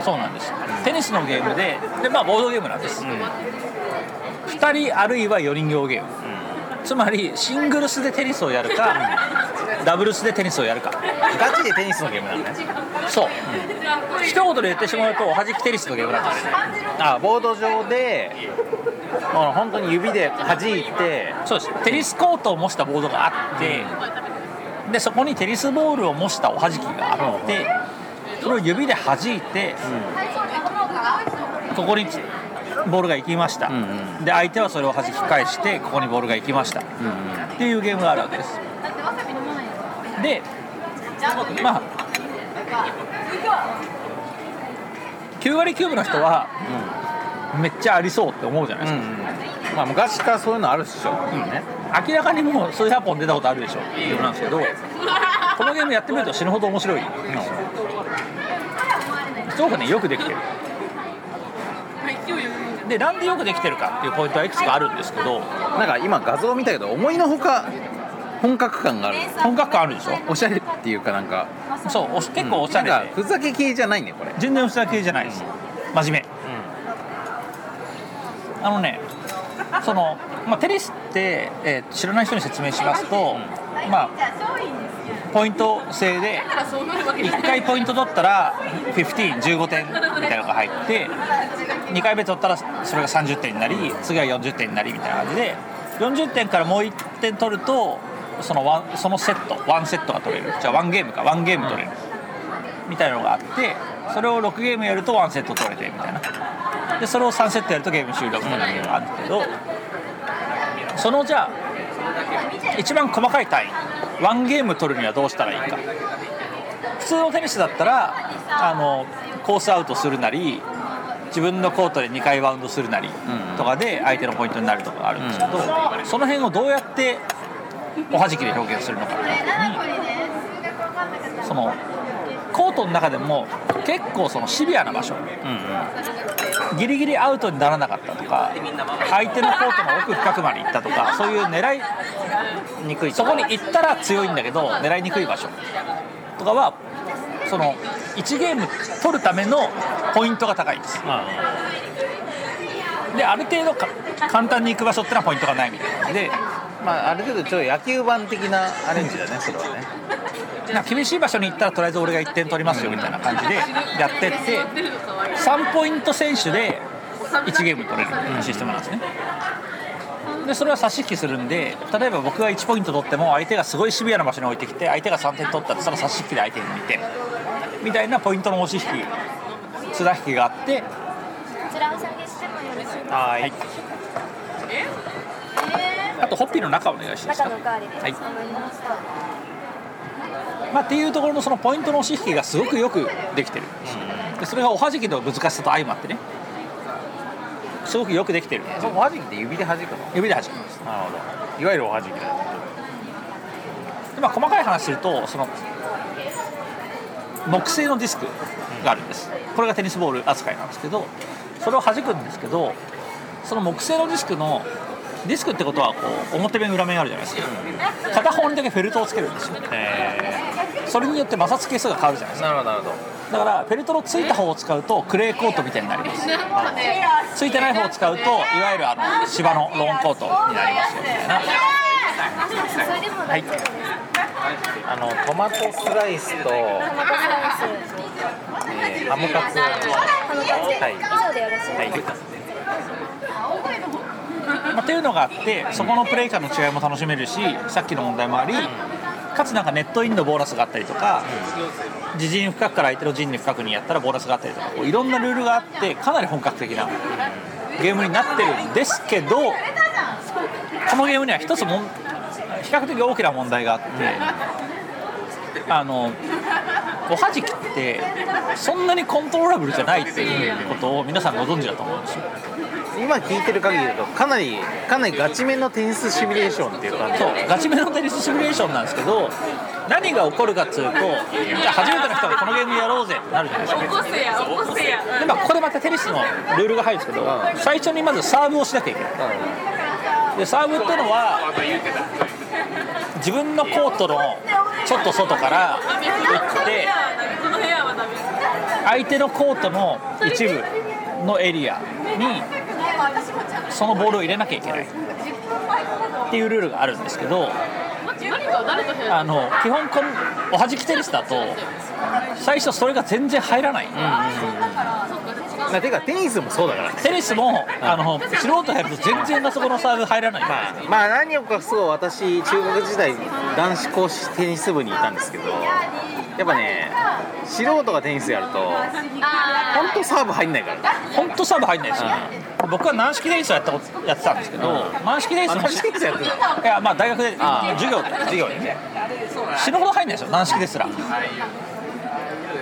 そうなんです。テニスのゲームでで、まあ、ボードゲームなんです、2人あるいは4人用ゲーム、つまりシングルスでテニスをやるか、ダブルスでテニスをやるか。ガチでテニスのゲームなんだね。そう、一言で言ってしまうとおはじきテニスのゲームなんです。あボード上でもう本当に指で弾いて。そうです。テニスコートを模したボードがあってでそこにテニスボールを模したおはじきがあってそれを指で弾いて、ここにボールが行きました、んうん。で相手はそれを弾き返してここにボールが行きました、っていうゲームがあるわけですでまあ9割9分の人はめっちゃありそうって思うじゃないですか、まあ昔からそういうのあるっしょ、ね。明らかにもう数百本出たことあるでしょ。っていうのなんですけどこのゲームやってみると死ぬほど面白い。すごくねよくできてる。でなんでよくできてるかっていうポイントはいくつかあるんですけどなんか今画像見たけど思いのほか本格感がある。本格感あるでしょ？おしゃれっていうかなんか。そうおし結構おしゃれで。かふざけ系じゃないねこれ。全然おしゃれ系じゃないです。真面目。あのねその、まあ、テニスって、えー知らない人に説明しますと、まあポイント制で1回ポイント取ったら1515点みたいなのが入って <laughs> 2回目取ったらそれが30点になり次は40点になりみたいな感じで40点からもう1点取るとそのワンそのセットワンセットが取れる。じゃあワンゲームか。ワンゲーム取れる。みたいなのがあってそれを6ゲームやるとワンセット取れてみたいな。でそれを3セットやるとゲーム終了みたいなのがあるけどそのじゃあ一番細かい単位ワンゲーム取るにはどうしたらいいか。普通のテニスだったらあのコースアウトするなり自分のコートで2回バウンドするなりとかで相手のポイントになるとかがあるんですけど、その辺をどうやっておはじきで表現するのかってそのコートの中でも結構そのシビアな場所。ギリギリアウトにならなかったとか相手のコートの奥深くまで行ったとかそういう狙いにくい。そこに行ったら強いんだけど狙いにくい場所。とかはその1ゲーム取るためのポイントが高いんです。である程度か簡単に行く場所ってのはポイントがないみたいなでまあある程度ちょっと野球盤的なアレンジだねそれはね。な厳しい場所に行ったらとりあえず俺が1点取りますよみたいな感じでやってって3ポイント選手で1ゲーム取れるシステムなんですね。でそれは差し引きするんで例えば僕が1ポイント取っても相手がすごいシビアな場所に置いてきて相手が3点取ったらその差し引きで相手に2点みたいなポイントの押し引き綱引きがあってこちらお下げしてもよろしいですか？はいあとホッピーの中お願いしていいですか？中のおかわりではい。まあ、っていうところのそのポイントの押し引きがすごくよくできてる。でそれがおはじきの難しさと相まってね。すごくよくできてる。そのおはじきって指で弾くの？指で弾きます。なるほど。いわゆるおはじきだ。で、まあ、細かい話するとその木製のディスクがあるんです。これがテニスボール扱いなんですけどそれを弾くんですけどその木製のディスクのディスクってことはこう表面裏面あるじゃないですか。片方にだけフェルトをつけるんですよ。へそれによって摩擦係数が変わるじゃないですか。えなるほどなるほど。だからフェルトのついた方を使うとクレーコートみたいになります。ついてない方を使うといわゆるあの芝のローンコートになりますよみたいな。それでも大丈夫ですあのトマトスライス。と、ハムカツ。ハムカツ。はい。以上でよろしいはいですか？まあ、っていうのがあってそこのプレイ感の違いも楽しめるしさっきの問題もありかつなんかネットインのボーナスがあったりとか自陣深くから相手の陣に深くにやったらボーナスがあったりとかこういろんなルールがあってかなり本格的なゲームになってるんですけどこのゲームには一つも比較的大きな問題があってあのおはじきってそんなにコントローラブルじゃないっていうことを皆さんご存知だと思うんですよ。今聞いてる限りだとかなりかなりガチめのテニスシミュレーションっていう感じ。そうガチめのテニスシミュレーションなんですけど何が起こるかっつうとじゃあ初めての人がこのゲームやろうぜってなるじゃないですか。こせや起こせや。でまあここでまたテニスのルールが入るんですけど最初にまずサーブをしなきゃいけない。でサーブっていうのは自分のコートのちょっと外から打って相手のコートの一部のエリアにそのボールを入れなきゃいけない。っていうルールがあるんですけどあの基本こおはじきテニスだと最初それが全然入らない、なてかテニスもそうだからね。テニスもあの素人やると全然あそこのサーブ入らない、まあ、まあ何をかそう私中学時代男子硬式テニス部にいたんですけどやっぱね素人がテニスやると本当サーブ入んないから。本当サーブ入んないですよ、僕は軟式テニスをやったことやってたんですけど、軟式テニス軟式テニスやってたいやまあ大学で授業で授業で。ね死ぬほど入んないですよ軟式ですら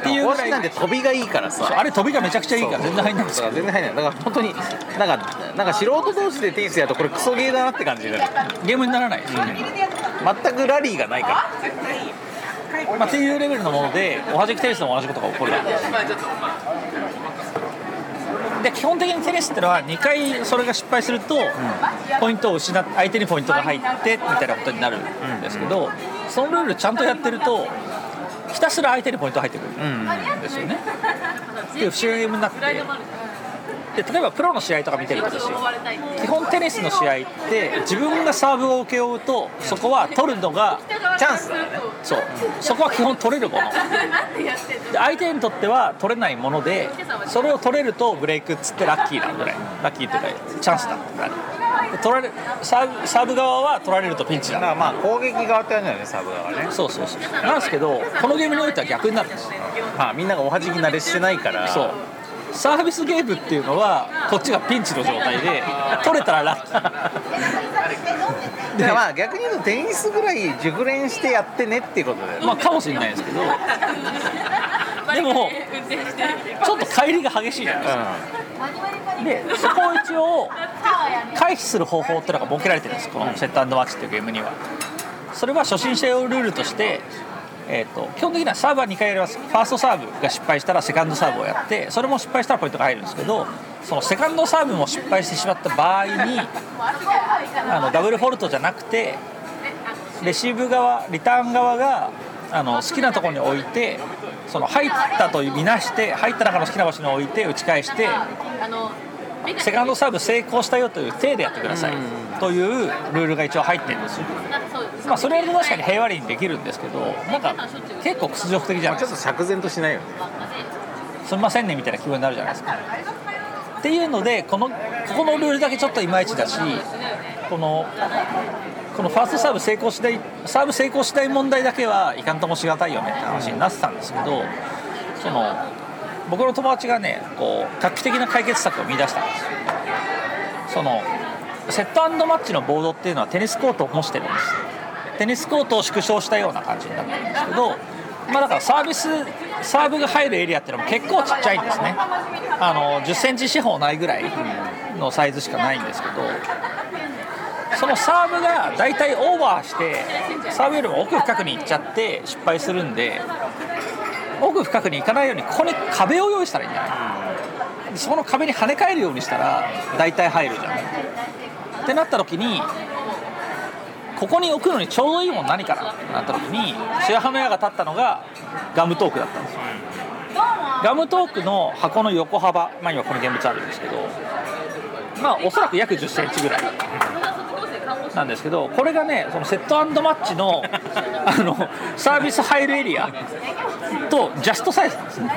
っていうぐらい公式なんて飛びがいいからさ。あれ飛びがめちゃくちゃいいから全然入んないんですよだから全然入んない。だから本当になんかなんか素人同士でテニスやるとこれクソゲーだなって感じになる。ゲームにならない。ですよね、全くラリーがないから。まあ、っていうレベルのものでおはじきテニスでも同じことが起こるで基本的にテニスってのは2回それが失敗すると、ポイントを失っ相手にポイントが入ってみたいなことになるんですけど、そのルールちゃんとやってるとひたすら相手にポイントが入ってくる。ん。ですよね。っていう不思議になってで例えばプロの試合とか見てるとですよ。基本テニスの試合って自分がサーブを請け負うとそこは取るのがチャンス。だよねそう。そこは基本取れるもの。<laughs> で相手にとっては取れないものでそれを取れるとブレイクっつってラッキーなんぐらいラッキーっていうかチャンスだってな取られサーブサーブ側は取られるとピンチだ。だからまあ攻撃側ってあるんだよねサーブ側がね。そうそうそう。なんですけどこのゲームにおいては逆になるんです。まあみんながおはじき慣れしてないから。そう。サービスゲームっていうのはこっちがピンチの状態で取れたらラッキーまあ逆に言うとテニスぐらい熟練してやってねっていうことだよね。まあかもしれないですけどでもちょっと乖離が激しいじゃないですか。でそこを一応回避する方法っていうのが設けられてるんですこのセットアンドマッチっていうゲームには。それは初心者用ルールとして、えー、と基本的にはサーブは2回やります。ファーストサーブが失敗したらセカンドサーブをやってそれも失敗したらポイントが入るんですけどそのセカンドサーブも失敗してしまった場合にあのダブルフォルトじゃなくてレシーブ側リターン側があの好きなところに置いてその入ったとみなして入った中の好きな場所に置いて打ち返してあのセカンドサーブ成功したよという体でやってください。というルールが一応入ってるんですよ。まあそれは確かに平和にできるんですけどなんか結構屈辱的じゃないちょっと釈然としないよね。すみませんねみたいな気分になるじゃないですか。っていうのでこのここのルールだけちょっといまいちだしこのこのファーストサーブ成功しないサーブ成功しない問題だけはいかんともしがたいよねって話になってたんですけどその僕の友達がねこう画期的な解決策を見出したんですよ。そのセットマッチのボードっていうのはテニスコートを模してるんです。テニスコートを縮小したような感じになってるんですけどまあだからサービスサーブが入るエリアっていうのも結構ちっちゃいんですね。あの1 0センチ四方ないぐらいのサイズしかないんですけどそのサーブが大体オーバーしてサーブよりも奥深くに行っちゃって失敗するんで奥深くに行かないようにここに壁を用意したらいいんじゃない？その壁に跳ね返るようにしたら大体入るじゃん。ってなった時にここに置くのにちょうどいいもん何かな？ってなった時に白羽の矢が立ったのがガムトークだったんですよ。ガムトークの箱の横幅まあ今この現物あるんですけどまあおそらく約1 0センチぐらい。なんですけどこれがねそのセットマッチのあのサービス入るエリアとジャストサイズなんですね。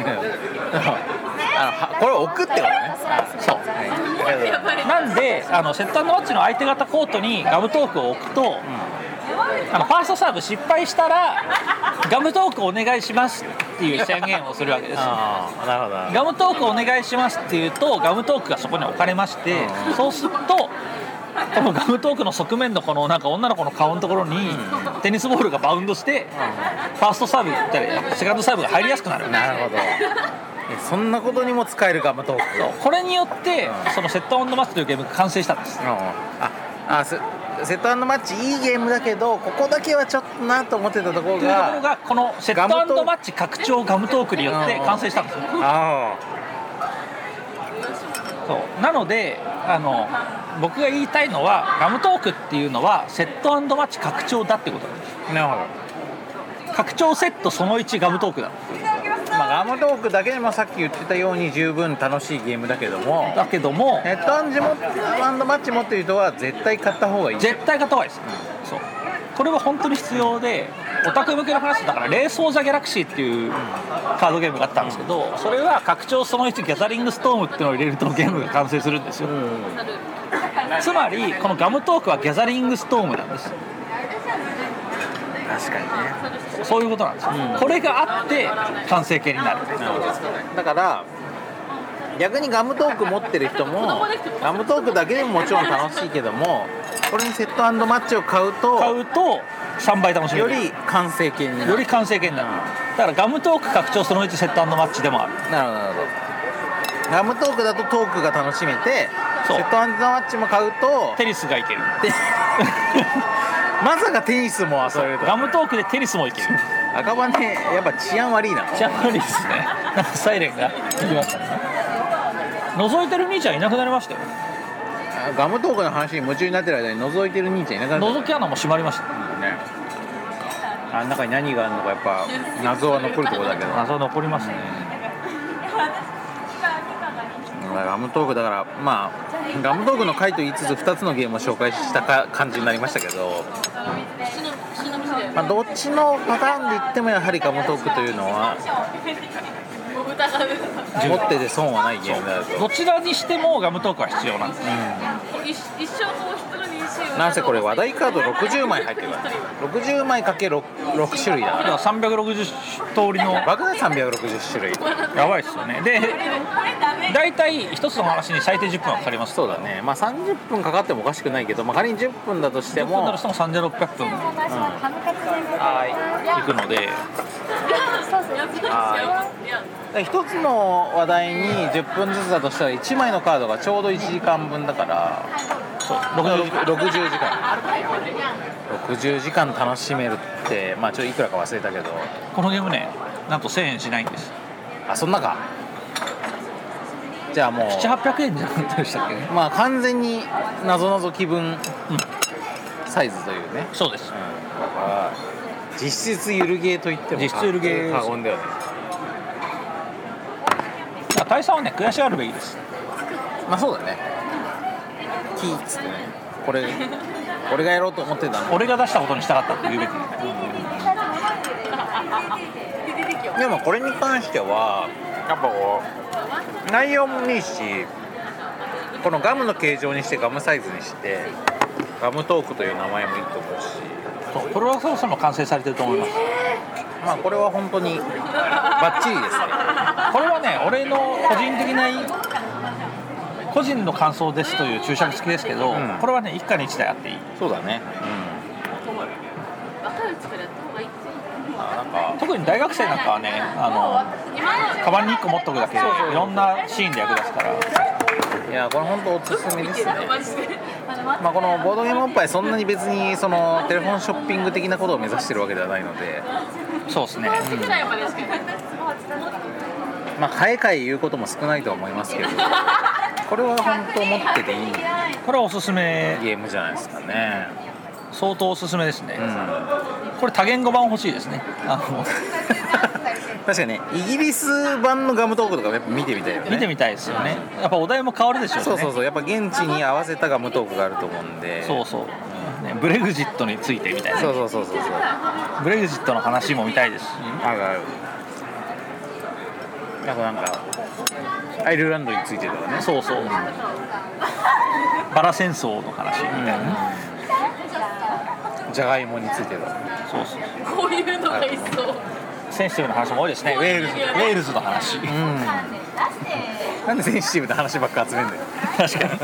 あのはこれを置くってことね。そう。なんであのセットマッチの相手方コートにガムトークを置くと、あのファーストサーブ失敗したらガムトークお願いしますっていう宣言をするわけです。よああなるほど。ガムトークお願いしますっていうとガムトークがそこに置かれまして、そうするとこのガムトークの側面のこのなんか女の子の顔のところにテニスボールがバウンドしてファーストサーブったりセカンドサーブが入りやすくなる。どなるほど。えそんなことにも使えるガムトーク？これによってそのセットマッチというゲームが完成したんです。うん。ああセセットマッチいいゲームだけどここだけはちょっとなと思ってたところというところががこのセットークトマッチ拡張ガムトークによって完成したんですよ。あそう。なのであの僕が言いたいのはガムトークっていうのはセットマッチ拡張だってことなんです。あなるほど。拡張セットその1ガムトークだ。まあ、ガムトークだけでもさっき言ってたように十分楽しいゲームだけどもだけどもヘッドアンジもアンドマッチ持ってる人は絶対買った方がいい。絶対買った方がいいです、そうこれは本当に必要でオタク向けの話だから「レース・オー・ザ・ギャラクシー」っていうカードゲームがあったんですけどそれは拡張その1ギャザリングストームっていうのを入れるとゲームが完成するんですよ、つまりこのガムトークはギャザリングストームなんです。確かにね。そういうことなんです。よ、これがあって完成形になる。だから逆にガムトーク持ってる人もガムトークだけでももちろん楽しいけどもこれにセットマッチを買うと買うと3倍楽しめる。より完成形になる。より完成形になる。だからガムトーク拡張その1セットマッチでもある。なるほどなるほど。ガムトークだとトークが楽しめてセットマッチも買うとテニスがいける。で <laughs> まさかテニスも遊べると。ガムトークでテニスもいける。赤羽やっぱ治安悪いな。シャンパリですね。サイレンが。聞きましたね覗いてる兄ちゃんいなくなりましたよ。ガムトークの話に夢中になってる間に覗いてる兄ちゃんいなくなっ覗き穴も閉まりました。たね。あん中に何があるのかやっぱ謎は残るところだけど。謎残りますね。ガムトークだからまあガムトークの回と言いつつ2つのゲームを紹介したか感じになりましたけど、まあ、どっちのパターンで言ってもやはりガムトークというのは持ってて損はないゲームだと。どちらにしてもガムトークは必要なんですね。一一生こう人にしようなんせこれ話題カード60枚入ってるから。60枚かけ 6, 6種類だ。からだから360通りの。爆弾360種類。やばいですよね。で大体一つの話に最低10分はかかります。そうだね。まあ30分かかってもおかしくないけど、まあ、仮に10分だとして10分だもとしても3600分。はい。くので。一つの話題に10分ずつだとしたら1枚のカードがちょうど1時間分だからそう。60 60 60時間。60時間楽しめるってまあちょっといくらか忘れたけど。このゲームねなんと1000円しないんです。あそんなか？じゃあもう700800円じゃなかったでしたっけまあ完全になぞなぞ気分。サイズというね、そうです。だから実質ゆるゲーと言っても実質ゆるゲー過言ではない。まあ大佐はね悔しがるべきです。まあそうだねキーっつって。ねこれ俺がやろうと思ってたの。俺が出したことにしたかったって言うべき。でもこれに関してはやっぱこう内容もいいしこのガムの形状にしてガムサイズにしてガムトークという名前もいいと思うし。そうプロダクトとしても完成されてると思います。まあこれは本当にバッチリですね。これはね俺の個人的な個人の感想ですという注釈付きですけど、うん。これはね一家に一台あっていい。そうだね。うん。か。特に大学生なんかはねあ今ののカバンに1個持っとくだけでいろんなシーンで役立つから。いやこれ本当おすすめですね。<laughs> まあこのボードゲームおっぱいそんなに別にそのテレフォンショッピング的なことを目指してるわけではないので。そうですね。世代まあ買え買え言うことも少ないとは思いますけど <laughs> これは本当持ってていい。これはおすすめ。ゲームじゃないですかね。相当おすすめですね、うん。これ多言語版欲しいですね。あの。確かにねイギリス版のガムトークとかやっぱ見てみたいよね。見てみたいですよね。やっぱお題も変わるでしょうね。そうそうそう。やっぱ現地に合わせたガムトークがあると思うんで。そうそう。ね、ブレグジットについてみたいな。そうそうそうそうそう。ブレグジットの話も見たいですし。あるある。あとなんかアイルランドについてとかね。そうそう。バラ戦争の話。みたいなね、じゃがいもについてとかそうそう。こういうのがいそう。センシティブな話も多いですね。ウェールズウェールズの話。うん。なんでセンシティブな話ばっか集めんだよ。確かに。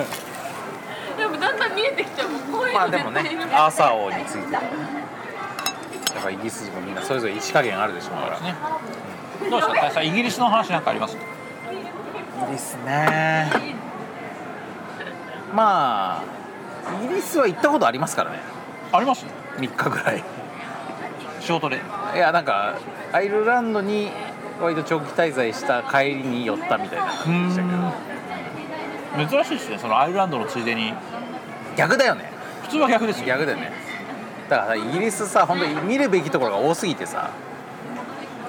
でもだんだん見えてきちゃうもん。こういうのまあでもねアーサー王について。やっぱイギリス人もみんなそれぞれ意思加減あるでしょうから。ね。どうですか大佐イギリスの話なんかあります？いいですね。まあイギリスは行ったことありますからね。あります？3日ぐらい。仕事で？いやなんかアイルランドに割と長期滞在した帰りに寄ったみたいな感じでしたけど。珍しいですねそのアイルランドのついでに。逆だよね。普通は逆ですよ。逆だよね。だからさイギリスさ本当に見るべきところが多すぎてさ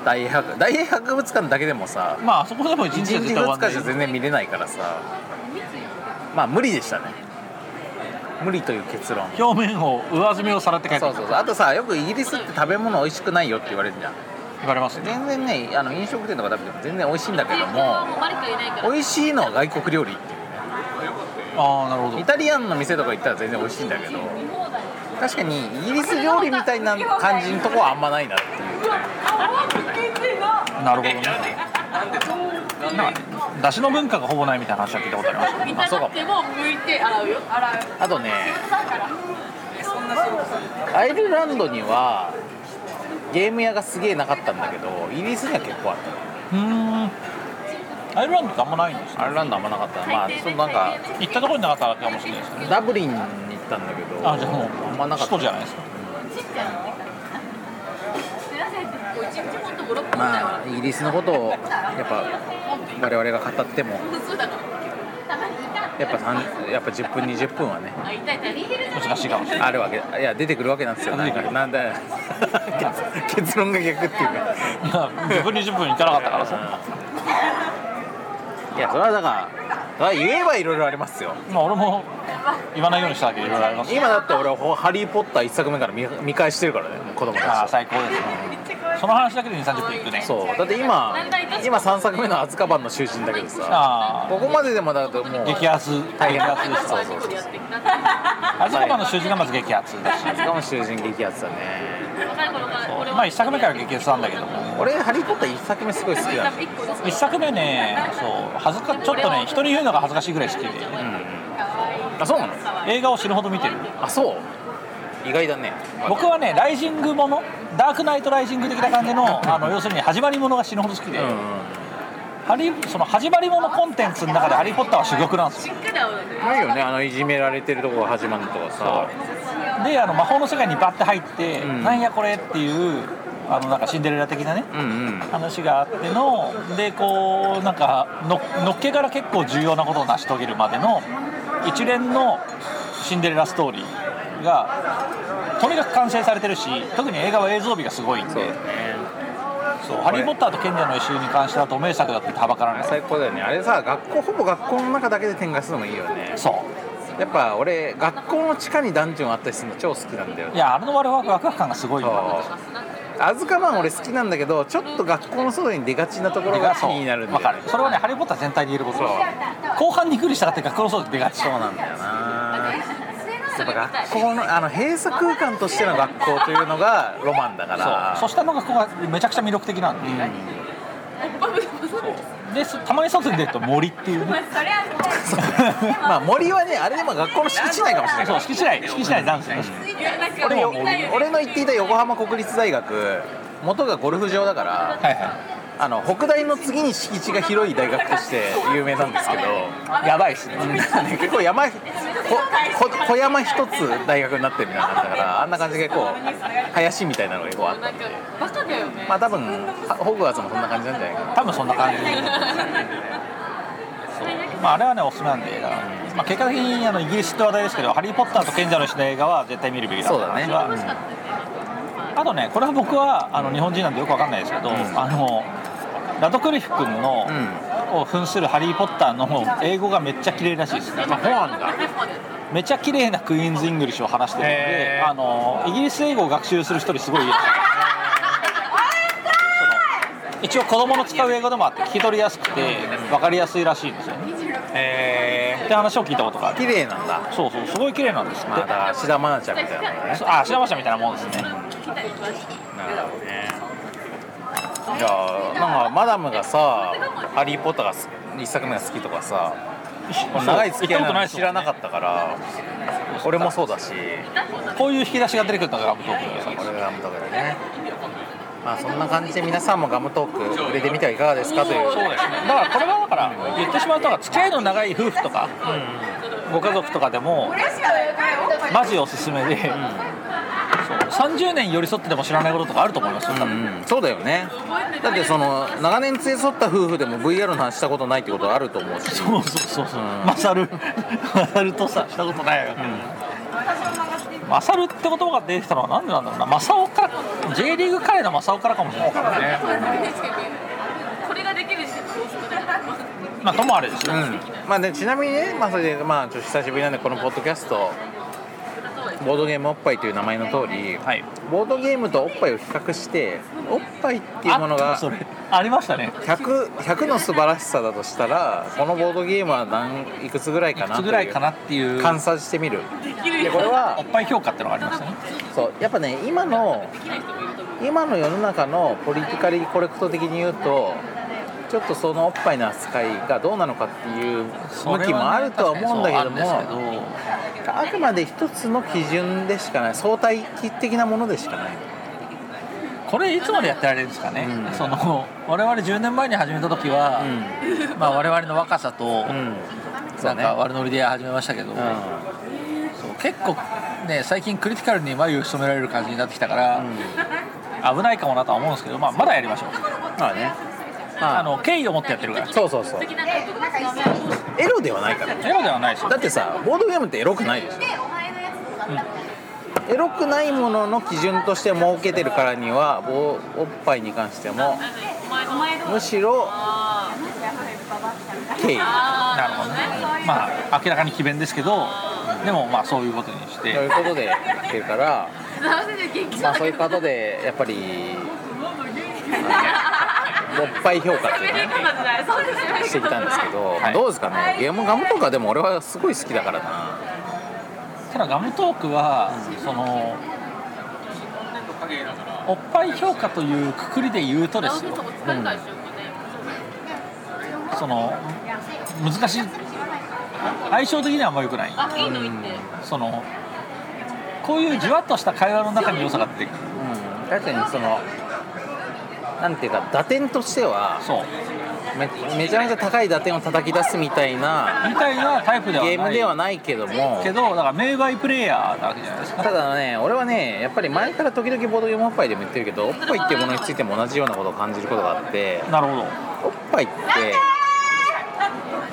大英博大英博物館だけでもさまああそこでも一1日日で絶対終わ2んない日じゃ全然見れないからさ。まあ無理でしたね。無理という結論。表面を上積みをさらって帰ってそうそうそう。あとさよくイギリスって食べ物美味しくないよって言われるじゃん。言われますね。全然ねあの飲食店とか食べても全然美味しいんだけども美味しいのは外国料理っていう。ああなるほど。イタリアンの店とか行ったら全然美味しいんだけど確かにイギリス料理みたいな感じのとこはあんまないなっていうなるほどね。なんかね出汁の文化がほぼないみたいな話は聞いたことあります。けど見たくても向いて洗うよ洗うあとねアイルランドにはゲーム屋がすげえなかったんだけどイギリスには結構あった。うーん。アイルランドってあんまないんですねアイルランドあんまなかった。まあそのなんか行ったところになかっただけかもしれないですけど。ダブリンに行ったんだけどあじゃあもうあんまなかった。首都じゃないですか。こう一日もっとブロックだよまあイギリスのことをやっぱ我々が語ってもやっぱ3やっぱ10分20分はね難しいかもしれないあるわけいや出てくるわけなんですよなんかなんだ結 <laughs> 結論が逆っていうか。いや10分20分行かなかったからさ。いやそれはだから言えばいろいろありますよ。まあ俺も言わないようにしただけでいろいろあります。今だって俺は「ハリー・ポッター」1作目から見見返してるからね子供ああたち最高ですねその話だけで2 3 0分いくね。そう。だって今今3作目の「アズカバンの囚人」だけどさ。<laughs> あここまででもだともうあ激アツ大変激アツでした。そうそうそうアズカバンの囚人がまず激アツだし。アズカバンの囚人激アツだね。まあ1作目から激アツなんだけども。俺「ハリー・ポッター」1作目すごい好きだ多分一個です1作目ねそう。恥ずかちょっとね人に言うのが恥ずかしいぐらい好きで。あそうなの？映画を死ぬほど見てる。あそう。意外だね。僕はねライジングものダークナイトライジング的な感じのあの要するに始まりものが死ぬほど好きで、うんハリーその始まりものコンテンツの中で「ハリー・ポッター」は珠玉なんですよ。しっかり合うよね。ないよねあのいじめられてるとこが始まるのとかさ。であの魔法の世界にバッて入って、うん。なんやこれっていうあのなんかシンデレラ的なねうんうん。話があってのでこうなんかののっけから結構重要なことを成し遂げるまでの一連のシンデレラストーリーがとにかく完成されてるし特に映画は映像美がすごいんで。そう。そうハリー・ポッターと賢者の石に関しては透明作だってはばからない。最高だよね。あれさ学校ほぼ学校の中だけで展開するのもいいよね。そう。やっぱ俺学校の地下にダンジョンあったりするの超好きなんだよね。いやあれのワクワクワク感がすごいよ。アズカバン俺好きなんだけどちょっと学校の外に出がちなところが気になるんだわよね。かる。それはねハリー・ポッター全体で言えることそう後半に来るに従って学校の外に出がち。そうなんだよなやっぱ学校のあの閉鎖空間としての学校というのがロマンだから。そう。そしたの学校がめちゃくちゃ魅力的なんで、でそたまに外に出ると森っていうね。まあ <laughs> 森はねあれでも学校の敷地内かもしれない。そう敷地内。敷地内なんですね、俺よ俺の行っていた横浜国立大学元がゴルフ場だからはいはあの北大の次に敷地が広い大学として有名なんですけどいやばいっすね。<laughs> 結構山ここ小山一つ大学になってるみたいな感じだからあんな感じで結構林みたいなのが結構あったんで。まあ多分ホグワーツもそんな感じなんじゃないかな。多分そんな感じ。まあ、あれはねおすすめなんでだから、まあ、結果的にあのイギリスって話題ですけど「ハリー・ポッターと賢者の石」の映画は絶対見るべきだそうだね。があとねこれは僕はあの日本人なんでよくわかんないですけど、あのラドクリフ君の、を扮するハリー・ポッターの英語がめっちゃ綺麗らしいです。ねそうなんだ。めっちゃ綺麗な Queen's English を話してるんであのイギリス英語を学習する人にすごいいいで <laughs> 一応子供の使う英語でもあって聞き取りやすくて分かりやすいらしいんですよね。へって話を聞いたことがあえる。綺麗なんだ。そうそうすごい綺麗なんですって、まあだから志田愛菜ちゃんみたいなのね。あ白馬車みたいなもんですねなるほどね。いやなんかマダムがさ「ハリー・ポッター」が一作目が好きとかさ長い付き合いなのに知らなかったから俺もそうだし。こういう引き出しが出てくるのがガムトークですこれがガムトークだね。まあそんな感じで皆さんもガムトーク触れてみてはいかがですかという。そうですね。だからこれはだから言ってしまうと付き合いの長い夫婦とか、ご家族とかでもマジおすすめで、そう30年寄り添ってでも知らないこととかあると思いますようんそうだよね。だってその長年連れ添った夫婦でも VR の話したことないってことあると思うし。そうそうそうそう、うん。マサルマサルとさしたことないわけ、マサルって言葉が出てきたのはなんでなんだろうな。マサオから J リーグ彼のマサオからかもしれないからね。これができるしまあともあれですよ、うん。まあね、ちなみにね、まあ、それで、まあ、ちょっと久しぶりなんでこのポッドキャストボードゲームおっぱいという名前の通り、はい。ボードゲームとおっぱいを比較しておっぱいっていうものあがありましたね。100, 100の素晴らしさだとしたらこのボードゲームは何いくつぐらいかいなくつぐらいかなっていう。観察してみる。でこれおはっぱい評価ってのがありましたね。そうやっぱね今の今の世の中のポリティカリーコレクト的に言うとちょっとそのおっぱいの扱いがどうなのかっていう向きもあるとは思うんだけども、あくまで一つの基準でしかない。相対的なものでしかない。これいつまでやってられるんですかね、うんその我々10年前に始めた時は、まあ我々の若さと、うん。なんか悪ノリで始めましたけど、うん。そう結構ね最近クリティカルに眉を潜められる感じになってきたから、危ないかもなとは思うんですけど、まあ、まだやりましょう。まあね。まあの敬意を持ってやってるから。そうそうそう。エロではないからエロではないです。よだってさボードゲームってエロくないでしょ、エロくないものの基準として設けてるからにはおおっぱいに関してもむしろ敬意。なるほどね。まあ明らかに詭弁ですけどでもまあそういうことにしとていうことでやってるから <laughs> まあそういうことでやっぱり <laughs> っぱい評価っていうねしてきたんですけど、はい。どうですかねゲームガムとかでも俺はすごい好きだからな。ただガムトークは、そのおっぱい評価というくくりで言うとですよ。その難しい。相性的にはあんま良くない。あいいの言って。そのこういうじわっとした会話の中に良さが出てくる。うん。確かにそのなんていうか打点としてはそう。めめちゃめちゃ高い打点を叩き出すみたいなみたいなタイプではない。ゲームではないけども。けどだから名バイプレイヤーなわけじゃないですか。ただね俺はねやっぱり前から時々ボードゲームおっぱいでも言ってるけどおっぱいっていうものについても同じようなことを感じることがあってなるほど。おっぱいって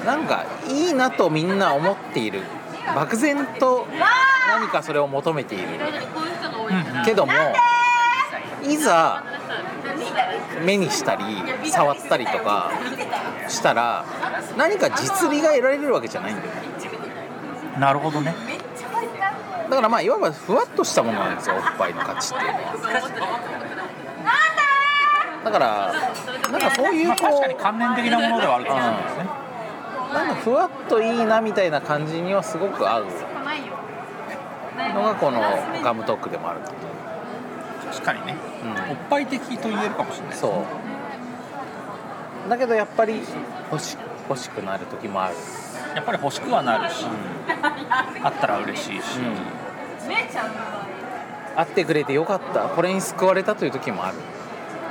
なんかいいなとみんな思っている。漠然と何かそれを求めている。けどもいざ目にしたり触ったりとかしたら何か実利が得られるわけじゃないんだよ。ねなるほどね。だからまあいわばふわっとしたものなんですよおっぱいの価値っていうのは。だからなんかそういうまあ、こ確かにう関連的なものではあるかもしれないですね。なんかふわっといいなみたいな感じにはすごく合う。のがこのガムトークでもある確かにね、うんおっぱい的と言えるかもしれない。ですそう。だけどやっぱり欲し欲しくなる時もある。やっぱり欲しくはなるし、あったら嬉しいし、会ってくれてよかった。これに救われたという時もある。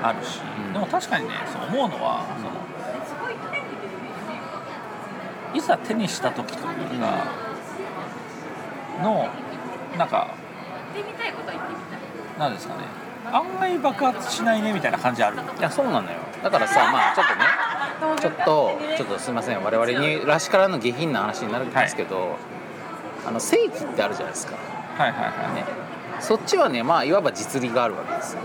あるし、うん。でも確かにねそう思うのは、そのいざ手にした時というか、のなんかなんですかね案外爆発しないねみたいな感じある？いやそうなのよ。だからさまあちょっとねちょっとちょっとすいません我々にらしからぬ下品な話になるんですけど、あの正規ってあるじゃないですか。はいはいはい、ね。そっちはねまあいわば実利があるわけですよ。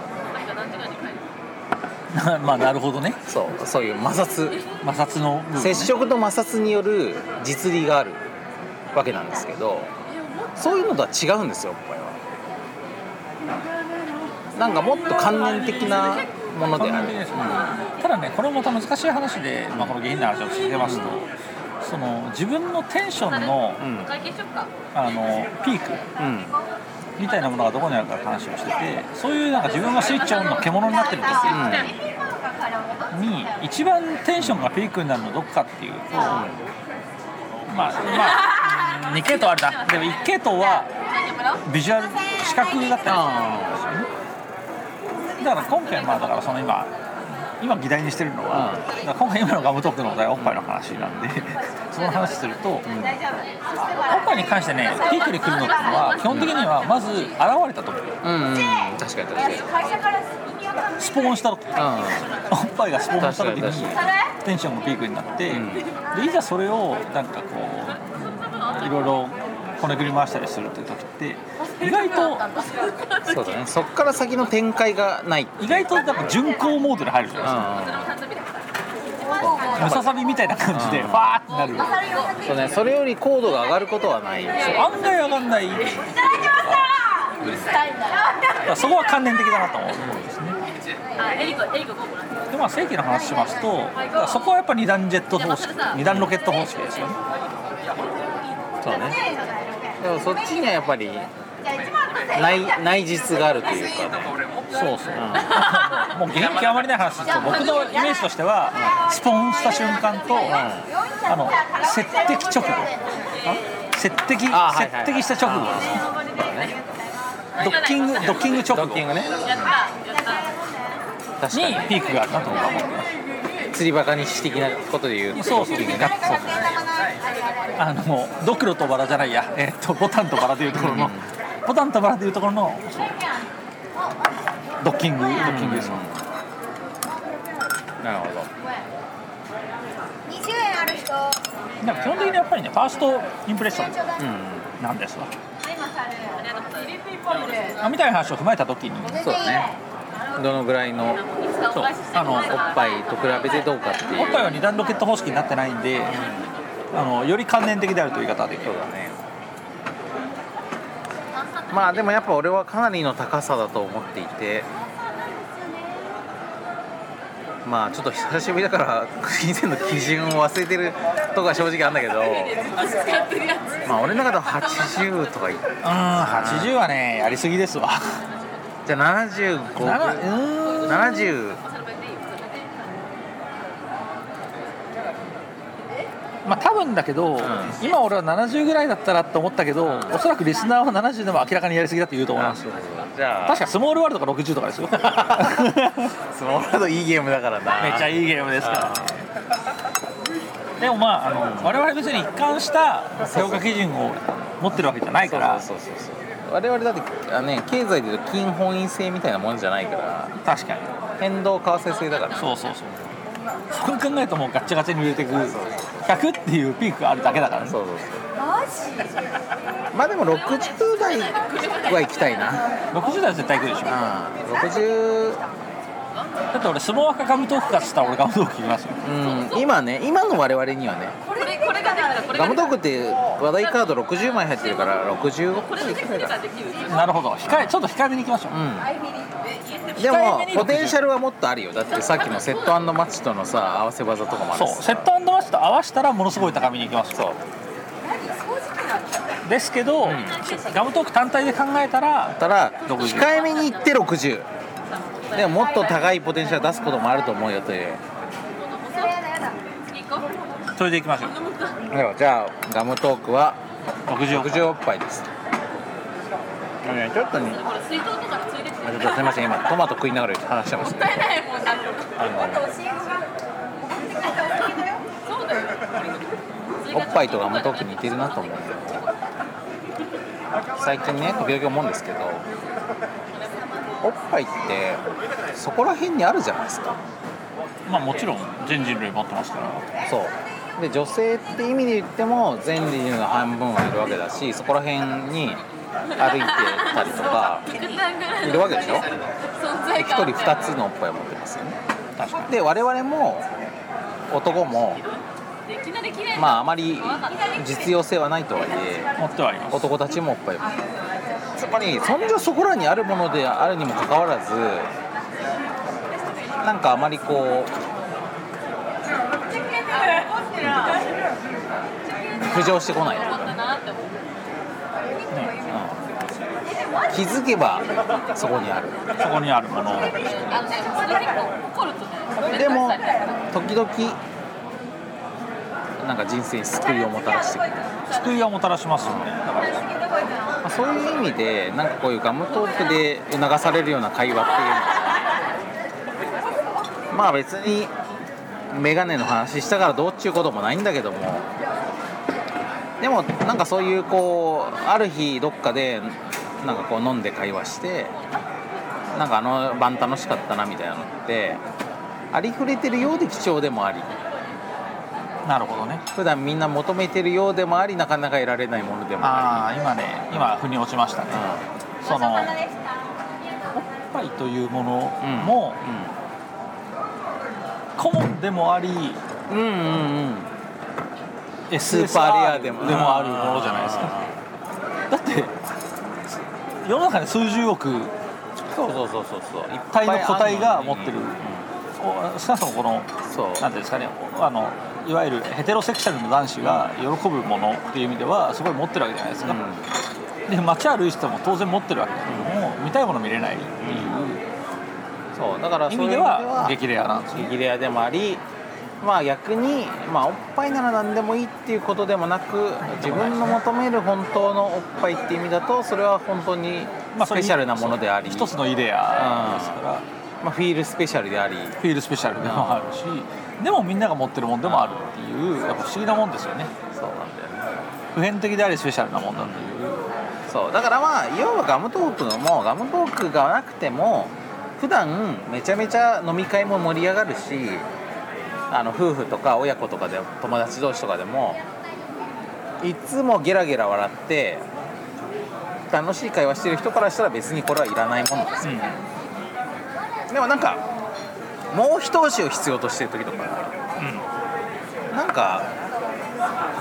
<laughs> まあなるほどね。そうそういう摩擦。摩擦のね。接触と摩擦による実利があるわけなんですけどそういうのとは違うんですよおっぱいはなんかもっと観念的なものである。ねただねこれもまた難しい話で、まあ、この下品な話を続けますと、その自分のテンションのあのピークうん。みたいなものがどこにあるかって話をしててそういうなんか自分がスイッチオンの獣になってる時に一番テンションがピークになるのどこかっていう。と、まあまあ2系統あるなでも1系統はビジュアル視覚だったりするんですよねだから今回まあだからその今今議題にしてるのは、うん。だから今回今のガムトークのお題はおっぱいの話なんで <laughs> その話すると、おっぱいに関してねピークに来るのっていうのは基本的にはまず現れた時うんうん。確かに確かに。スポーンした時おっぱいがスポーンした時にテンションがピークになって、うん。でいざそれをなんかこういろいろこねくり回したりするっていう時って意外とそうだね。そっから先の展開がない。意外となんか巡航モードに入るじゃないですか。ムササビみたいな感じでうん。ファーってなる。そうね。それより高度が上がることはない。案外上がんない。そこは関連的だなと思う。んですねあエリコエリコこうでまあ正規の話しますとそこはやっぱ二段ジェット方式。二段ロケット方式ですよね。そうね。でもそっちにはやっぱり内内実があるというか。ね。そうそう、<laughs> もう元気あまりない話ですと僕のイメージとしてはスポンした瞬間と、あの接敵直後。接敵接敵した直後。ドッキングドッキング直後。ににピークがあるなと思ってます釣りバカにし的なことで言うと。そうそう。そうあのドクロとバラじゃないや、えっとボタンとバラでいうところの、ボタンとバラでいうところのドッキングドッキングです。よ、なるほど。20円ある人。でも基本的にやっぱりねファーストインプレッションうん。なんですわ。あみたいな話を踏まえた時に。そうだね。どのぐらいのそうあのおっぱいと比べてどうかっていう。おっぱいは二段ロケット方式になってないんで、あのより関連的であるという言い方はできる。そうだねまあでもやっぱ俺はかなりの高さだと思っていてまあちょっと久しぶりだから以前の基準を忘れてるとこは正直あんだけど <laughs> まあ俺の中では80とかいうん80はねやりすぎですわ。じゃあ75ならうーん70まあ多分だけど、今俺は70ぐらいだったらと思ったけど、おそらくリスナーは70でも明らかにやりすぎだって言うと思います。よじゃあ。確かスモールワールドが60とかですよ。<laughs> スモールワールドいいゲームだからな。めっちゃいいゲームですから。ねでもまああの我々別に一貫した評価基準を持ってるわけじゃないから。そうそうそうそう我々だってあ、ね、経済でいうと金本位制みたいなもんじゃないから。確かに。変動為替制だから。そうそうそうそこ考えるともうガッチャガチャに売れていく100っていう。ピークがあるだけだからねそう。そうそう。まあでも60代は行きたいな。60代は絶対行くでしょ。うん。60だって俺相撲若ガムトークかっつったら俺ガムトーク言いますよ。うん。今ね今の我々にはね。これこれができたこれがガムトークって話題カード60枚入ってるから65これでできるからできるなるほど。控えちょっと控えめにいきましょう、うん。でもポテンシャルはもっとあるよ。だってさっきのセットマッチとのさ合わせ技とかもあるし。そうセットマッチと合わせたらものすごい高みに行きますそうですけど、ガムトーク単体で考えたらたら60控えめにいって60でももっと高いポテンシャル出すこともあると思うよという。それでいきましょう。ではじゃあガムトークは60 60おっぱいです。ねちょっとね。これ水筒とかついてきてあちょっとすみません。今トマト食いながら話してましもったいないもんだってたあそうだよのおっぱいとガムトーク似てるなと思う最近ね時々思うんですけどおっぱいってそこら辺にあるじゃないですか。まあもちろん全人類持ってますから。そう。で女性って意味で言っても全人類の半分はいるわけだしそこら辺に歩いてたりとか <laughs> いるわけでしょ？存在1人感2つのおっぱいを持ってますよね。確かに。で我々も男もまああまり実用性はないとはいえ持ってはいます。男たちもおっぱいをつまりそんじょそこらにあるものであるにもかかわらずなんかあまりこう浮上してこない、うん。気づけばそこにある。そこにあるもの。でも時々なんか人生に救いをもたらして救いはもたらしますよね。だからまあ、そういう意味でなんかこういうガムトークで促されるような会話っていうのはまあ別にメガネの話したからどうっちゅうこともないんだけども。でもなんかそういうこうある日どっかでなんかこう飲んで会話してなんかあの晩楽しかったなみたいなのってありふれてるようで貴重でもあり。なるほどね。普段みんな求めてるようでもありなかなか得られないものでもあああ今ね今腑に落ちましたね。り、そのおっぱいというものうん。もコモンでもありうん、うんうん。うんスーパーレアでもでもあるものじゃないですか。だって世の中に数十億そうそうそうそうそう。いっ体の個体が持ってる。うん。お少なくともこのそう。なんていうんですかねあのいわゆるヘテロセクシャルの男子が喜ぶものっていう意味ではすごい持ってるわけじゃないですか、で街歩いてても当然持ってるわけだけども、見たいもの見れないっていう。そうだから意そういう味では激レアなんですよ。激レアでもありまあ逆に、まあ、おっぱいなら何でもいいっていうことでもなく自分の求める本当のおっぱいっていう意味だとそれは本当にまあスペシャルなものであり、一つのイデアですからまあ、フィールスペシャルであり。フィールスペシャルでもあるしでもみんなが持ってるもんでもあるっていうやっぱ不思議なもんですよね。そうなんだよね。普遍的でありスペシャルなもんだという。そう。だからまあ要はガムトークのもガムトークがなくても普段めちゃめちゃ飲み会も盛り上がるしあの夫婦とか親子とかで友達同士とかでもいつもゲラゲラ笑って楽しい会話してる人からしたら別にこれはいらないものですよ、でもなんかもう一押しを必要としてる時とか。なんか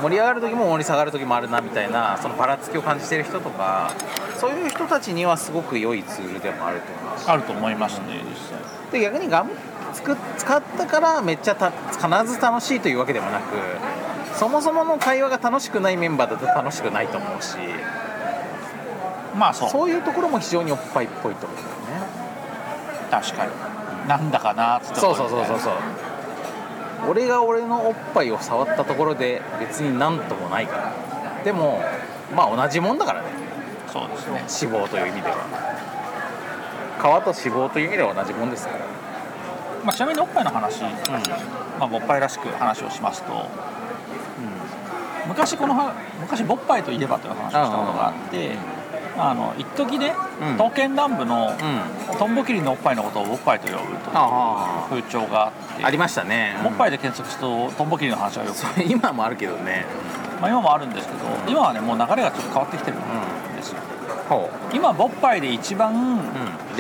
盛り上がる時も盛り下がる時もあるなみたいなそのばらつきを感じてる人とかそういう人たちにはすごく良いツールでもあると思います。あると思いますね実際。で逆にガムつく使ったからめっちゃた必ず楽しいというわけでもなくそもそもの会話が楽しくないメンバーだと楽しくないと思うし。まあそう。そういうところも非常におっぱいっぽいと思う確かに。なんだかなっつってそうそうそうそうそう。俺が俺のおっぱいを触ったところで別になんともないから。でもまあ同じもんだからね。そうですね。脂肪という意味では。皮と脂肪という意味では同じもんですから。まあ、ちなみにおっぱいの話、うん。まあ、おっぱいらしく話をしますと、昔このは昔ボッパイといえばという話をしたことがあって、あの一時ね、うん。刀剣乱舞のうん。トンボキリのおっぱいのことをボッパイと呼ぶというあ風潮があって。ありましたね。ボッパイで検索するとトンボキリの話がよく、今もあるけどね。まあ、今もあるんですけど今はねもう流れがちょっと変わってきてるんですよ。ほ今ボッパイで一番、ボ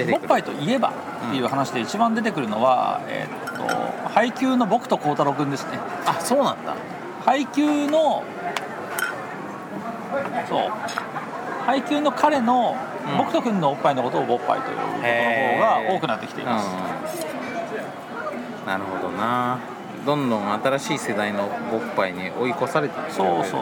ッパイといえばっていう話で一番出てくるのは、えーっと配給の僕と孝太郎君ですね。あそうなんだ。配給のそう配給の彼の、うん。僕と君のおっぱいのことをボッパイという方が多くなってきています、うん、なるほどな。どんどん新しい世代のボッパイに追い越されていくそうそう。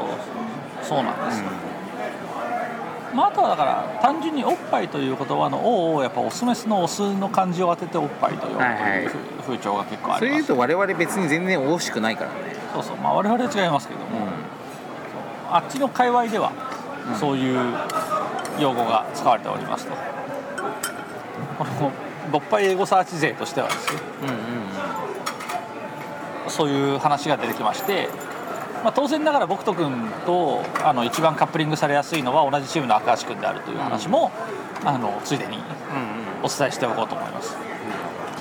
そうなんです、うまあ、あとはだから単純におっぱいという言葉の「お」をやっぱオスメスのオスの漢字を当てておっぱいと呼ぶとはいはい。いうふ風潮が結構あります。言うと我々別に全然惜しくないからね、そう。そうまあ我々は違いますけども、うあっちの界隈ではうんそういう用語が使われておりますと、このボッパイ英語サーチ勢としてはですね。ん、うんうん。そういう話が出てきまして、まあ、当然ながら僕と君とあの一番カップリングされやすいのは同じチームの赤橋君であるという話も、あのついでにうんうん。お伝えしておこうと思います。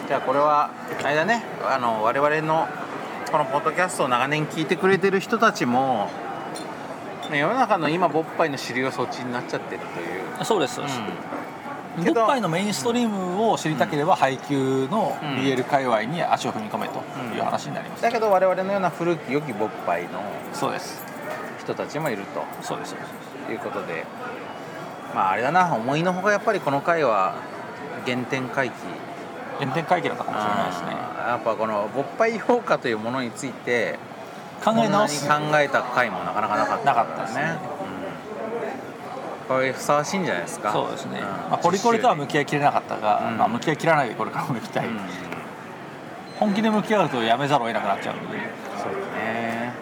じゃあこれはあれだね。あの我々のこのポッドキャストを長年聞いてくれてる人たちもね世の中の今ボッパイの主流はそっちになっちゃってるという、そうですそうです、けどボッパイのメインストリームを知りたければ配給のうん。BL 界隈に足を踏み込めという話になります、だけど我々のような古き良きボッパイのそうです。人たちもいるそうですそうです。ということで。まああれだな思いのほかやっぱりこの回は原点回帰。原点回帰だったかもしれないですね。やっぱこのボッパイ評価というものについて考え直す。考えた回もなかなかなかったなかったですね。うん。これふさわしいんじゃないですか？そうですね、ん。まあ、ポリコレとは向き合いきれなかったが、うん。まあ、向き合いきらないでこれからも行きたい、うん。本気で向き合うとやめざるを得なくなっちゃうので。そうだね。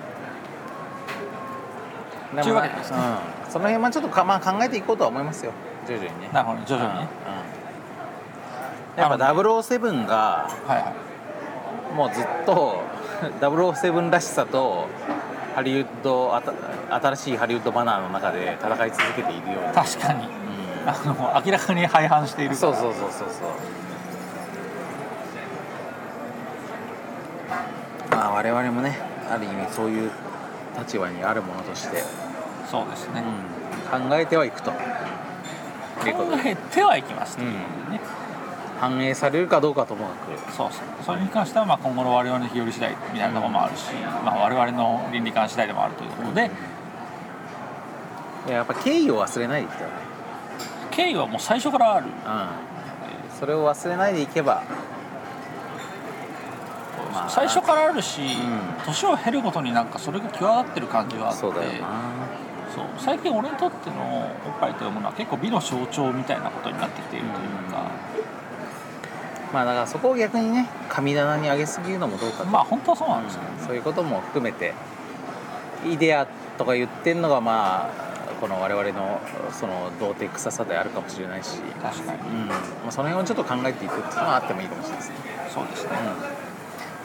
というわけでですね。うん、その辺はちょっとか、まあ、考えていこうとは思いますよ。徐々にね。なるほど徐々にね、やっぱ007がはいはい。もうずっと <laughs> 007らしさとハリウッド新しいハリウッドバナーの中で戦い続けているような、確かに。うあの明らかに廃反していん、るそうそうそうそうそう。まあ我々もねある意味そういう立場にあるものとして、そうですね、うん、考えてはいくと。考えてはいきますといううん。ね、反映されるかどうかともかく。そうそうそれに関してはまあ今後の我々の日和次第みたいなところもあるし、まあ、我々の倫理観次第でもあるということで、いややっぱ敬意を忘れないでいきたいね。敬意はもう最初からある。うん。それを忘れないでいけば。まあ。最初からあるし、ん。年を経るごとになんかそれが際立ってる感じはあって。そうだよな。そう。最近俺にとってのおっぱいというものは結構美の象徴みたいなことになってきているというか、まあだからそこを逆にね神棚に上げすぎるのもどうかと、まあ本当はそうなんですよ、うん。そういうことも含めて。イデアとか言ってんのがまあこの我々のその童貞臭さであるかもしれないし、確かに。うん。まあ、その辺をちょっと考えていくっていうのはあってもいいかもしれないですね。そうですね、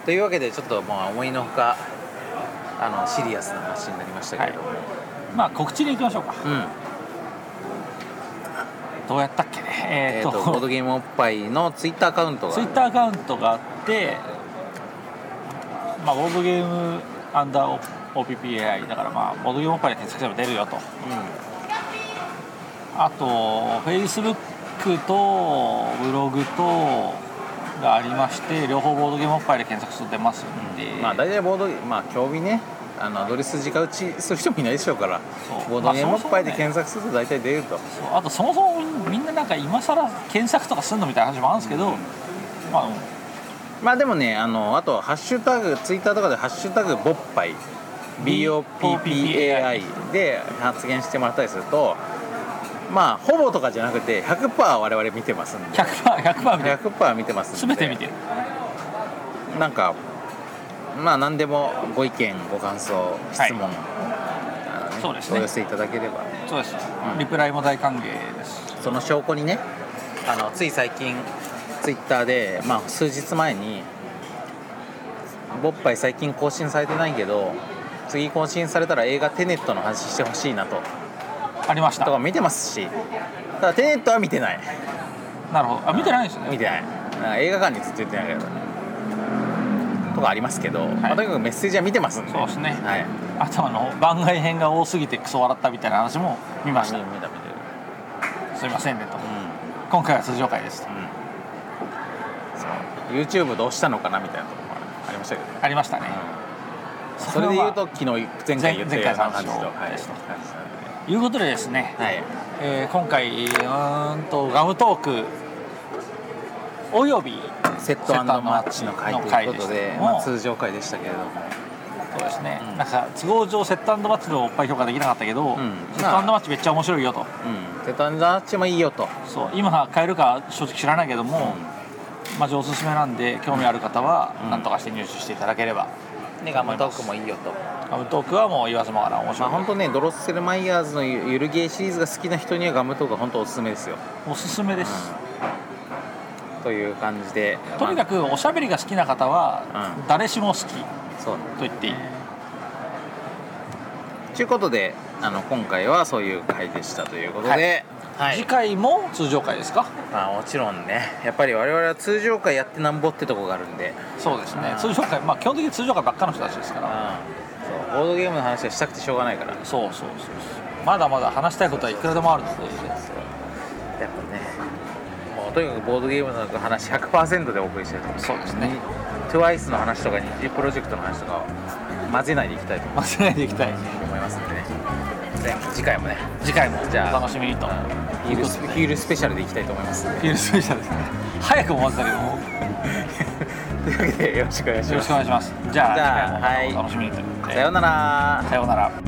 うん、というわけでちょっとまあ思いのほかあのシリアスな話になりましたけれども、まあ告知に行きましょうか。うん。どうやったっけ？ねえー、えーと。とボードゲームおっぱいのツイッターアカウントがツイッターアカウントがあって、まあ、ボードゲームアンダー OPPAI だからまあボードゲームおっぱいで検索すれば出るよと。うあと Facebook とブログとがありまして両方ボードゲームおっぱいで検索すると出ますんで、ん、まあ大体ボードまあ興味ねあのドリス直打ちする人もいないでしょうからボードゲームぱいでまあ検索すると大体出ると、そう。あとそもそもみんななんか今更検索とかするのみたいな話もあるんですけど、まあまあでもねあのあとハッシュタグツイッターとかで「ハッシュタグボッパイ」BOPPAI で発言してもらったりするとまあほぼとかじゃなくて100%我々見てますんで。100%, 100見て100%見てますんで。全て見てる。なんかまあ何でもご意見ご感想質問、あのねそうですね。お寄せいただければ。そうです、うん。リプライも大歓迎です。その証拠にねあのつい最近ツイッターで、まあ、数日前に「ボッパイ最近更新されてないけど次更新されたら映画「テネット」の話してほしいなと。ありました。とか見てますし。ただテネットは見てない。なるほど。あ見てないですね。見てない。映画館にずっと言ってないけどとかありますけど、まあとにかくメッセージは見てますんで。そうですね。はい。あとあの番外編が多すぎてクソ笑ったみたいな話も見ました、見た見たすみませんねと。うん。今回は通常回ですと。そう。YouTube どうしたのかなみたいなところもありましたけどね、ありましたね。うん。それで言うと昨日前回言ったような感じとはい。いうことでですね、ではい。えー今回うーんとガムトークおよびセットマッチの回ということでまあ、通常回でしたけれども。そうですね、うん。なんか都合上セットマッチのおっぱい評価できなかったけど、ん。セットマッチめっちゃ面白いよと。うん。セットマッチもいいよと、そう今買えるか正直知らないけども、まあ、おすすめなんで興味ある方はうん。何とかして入手していただければ、でガムトークもいいよと。ガムトークはもう言わずもがな面ま白い、あ本当ねドロッセルマイヤーズのゆゆるゲーシリーズが好きな人にはガムトークは本当おすすめですよ、おすすめです、うんという感じで。とにかくおしゃべりが好きな方は、うん。誰しも好き。とそう言っていい。ということであの今回はそういう回でしたということで、はい。次回も通常回ですか？まあ、もちろんね。やっぱり我々は通常回やってなんぼってとこがあるんで、そうですね。うん。通常回まあ基本的に通常回ばっかの人たちですから。そう。ボードゲームの話はしたくてしょうがないから。そうそうそうそう。まだまだ話したいことはいくらでもあるので。ぱねとにかくボードゲームの話100%でお送りしたいと。思いますそうですね TWICE の話とか日時プロジェクトの話とかを混ぜないでいきたいと忘れないでいきたい。思いますんでね前次回もね。次回もじゃあお楽しみにと。ヒールスヒールスペシャルでいきたいと思います。フィールスペシャル。ですね早く思ってたけども。<laughs> というわけでよろしくお願いします。よろしくお願いします。じゃあじゃあはいお楽しみにさようなら。さようなら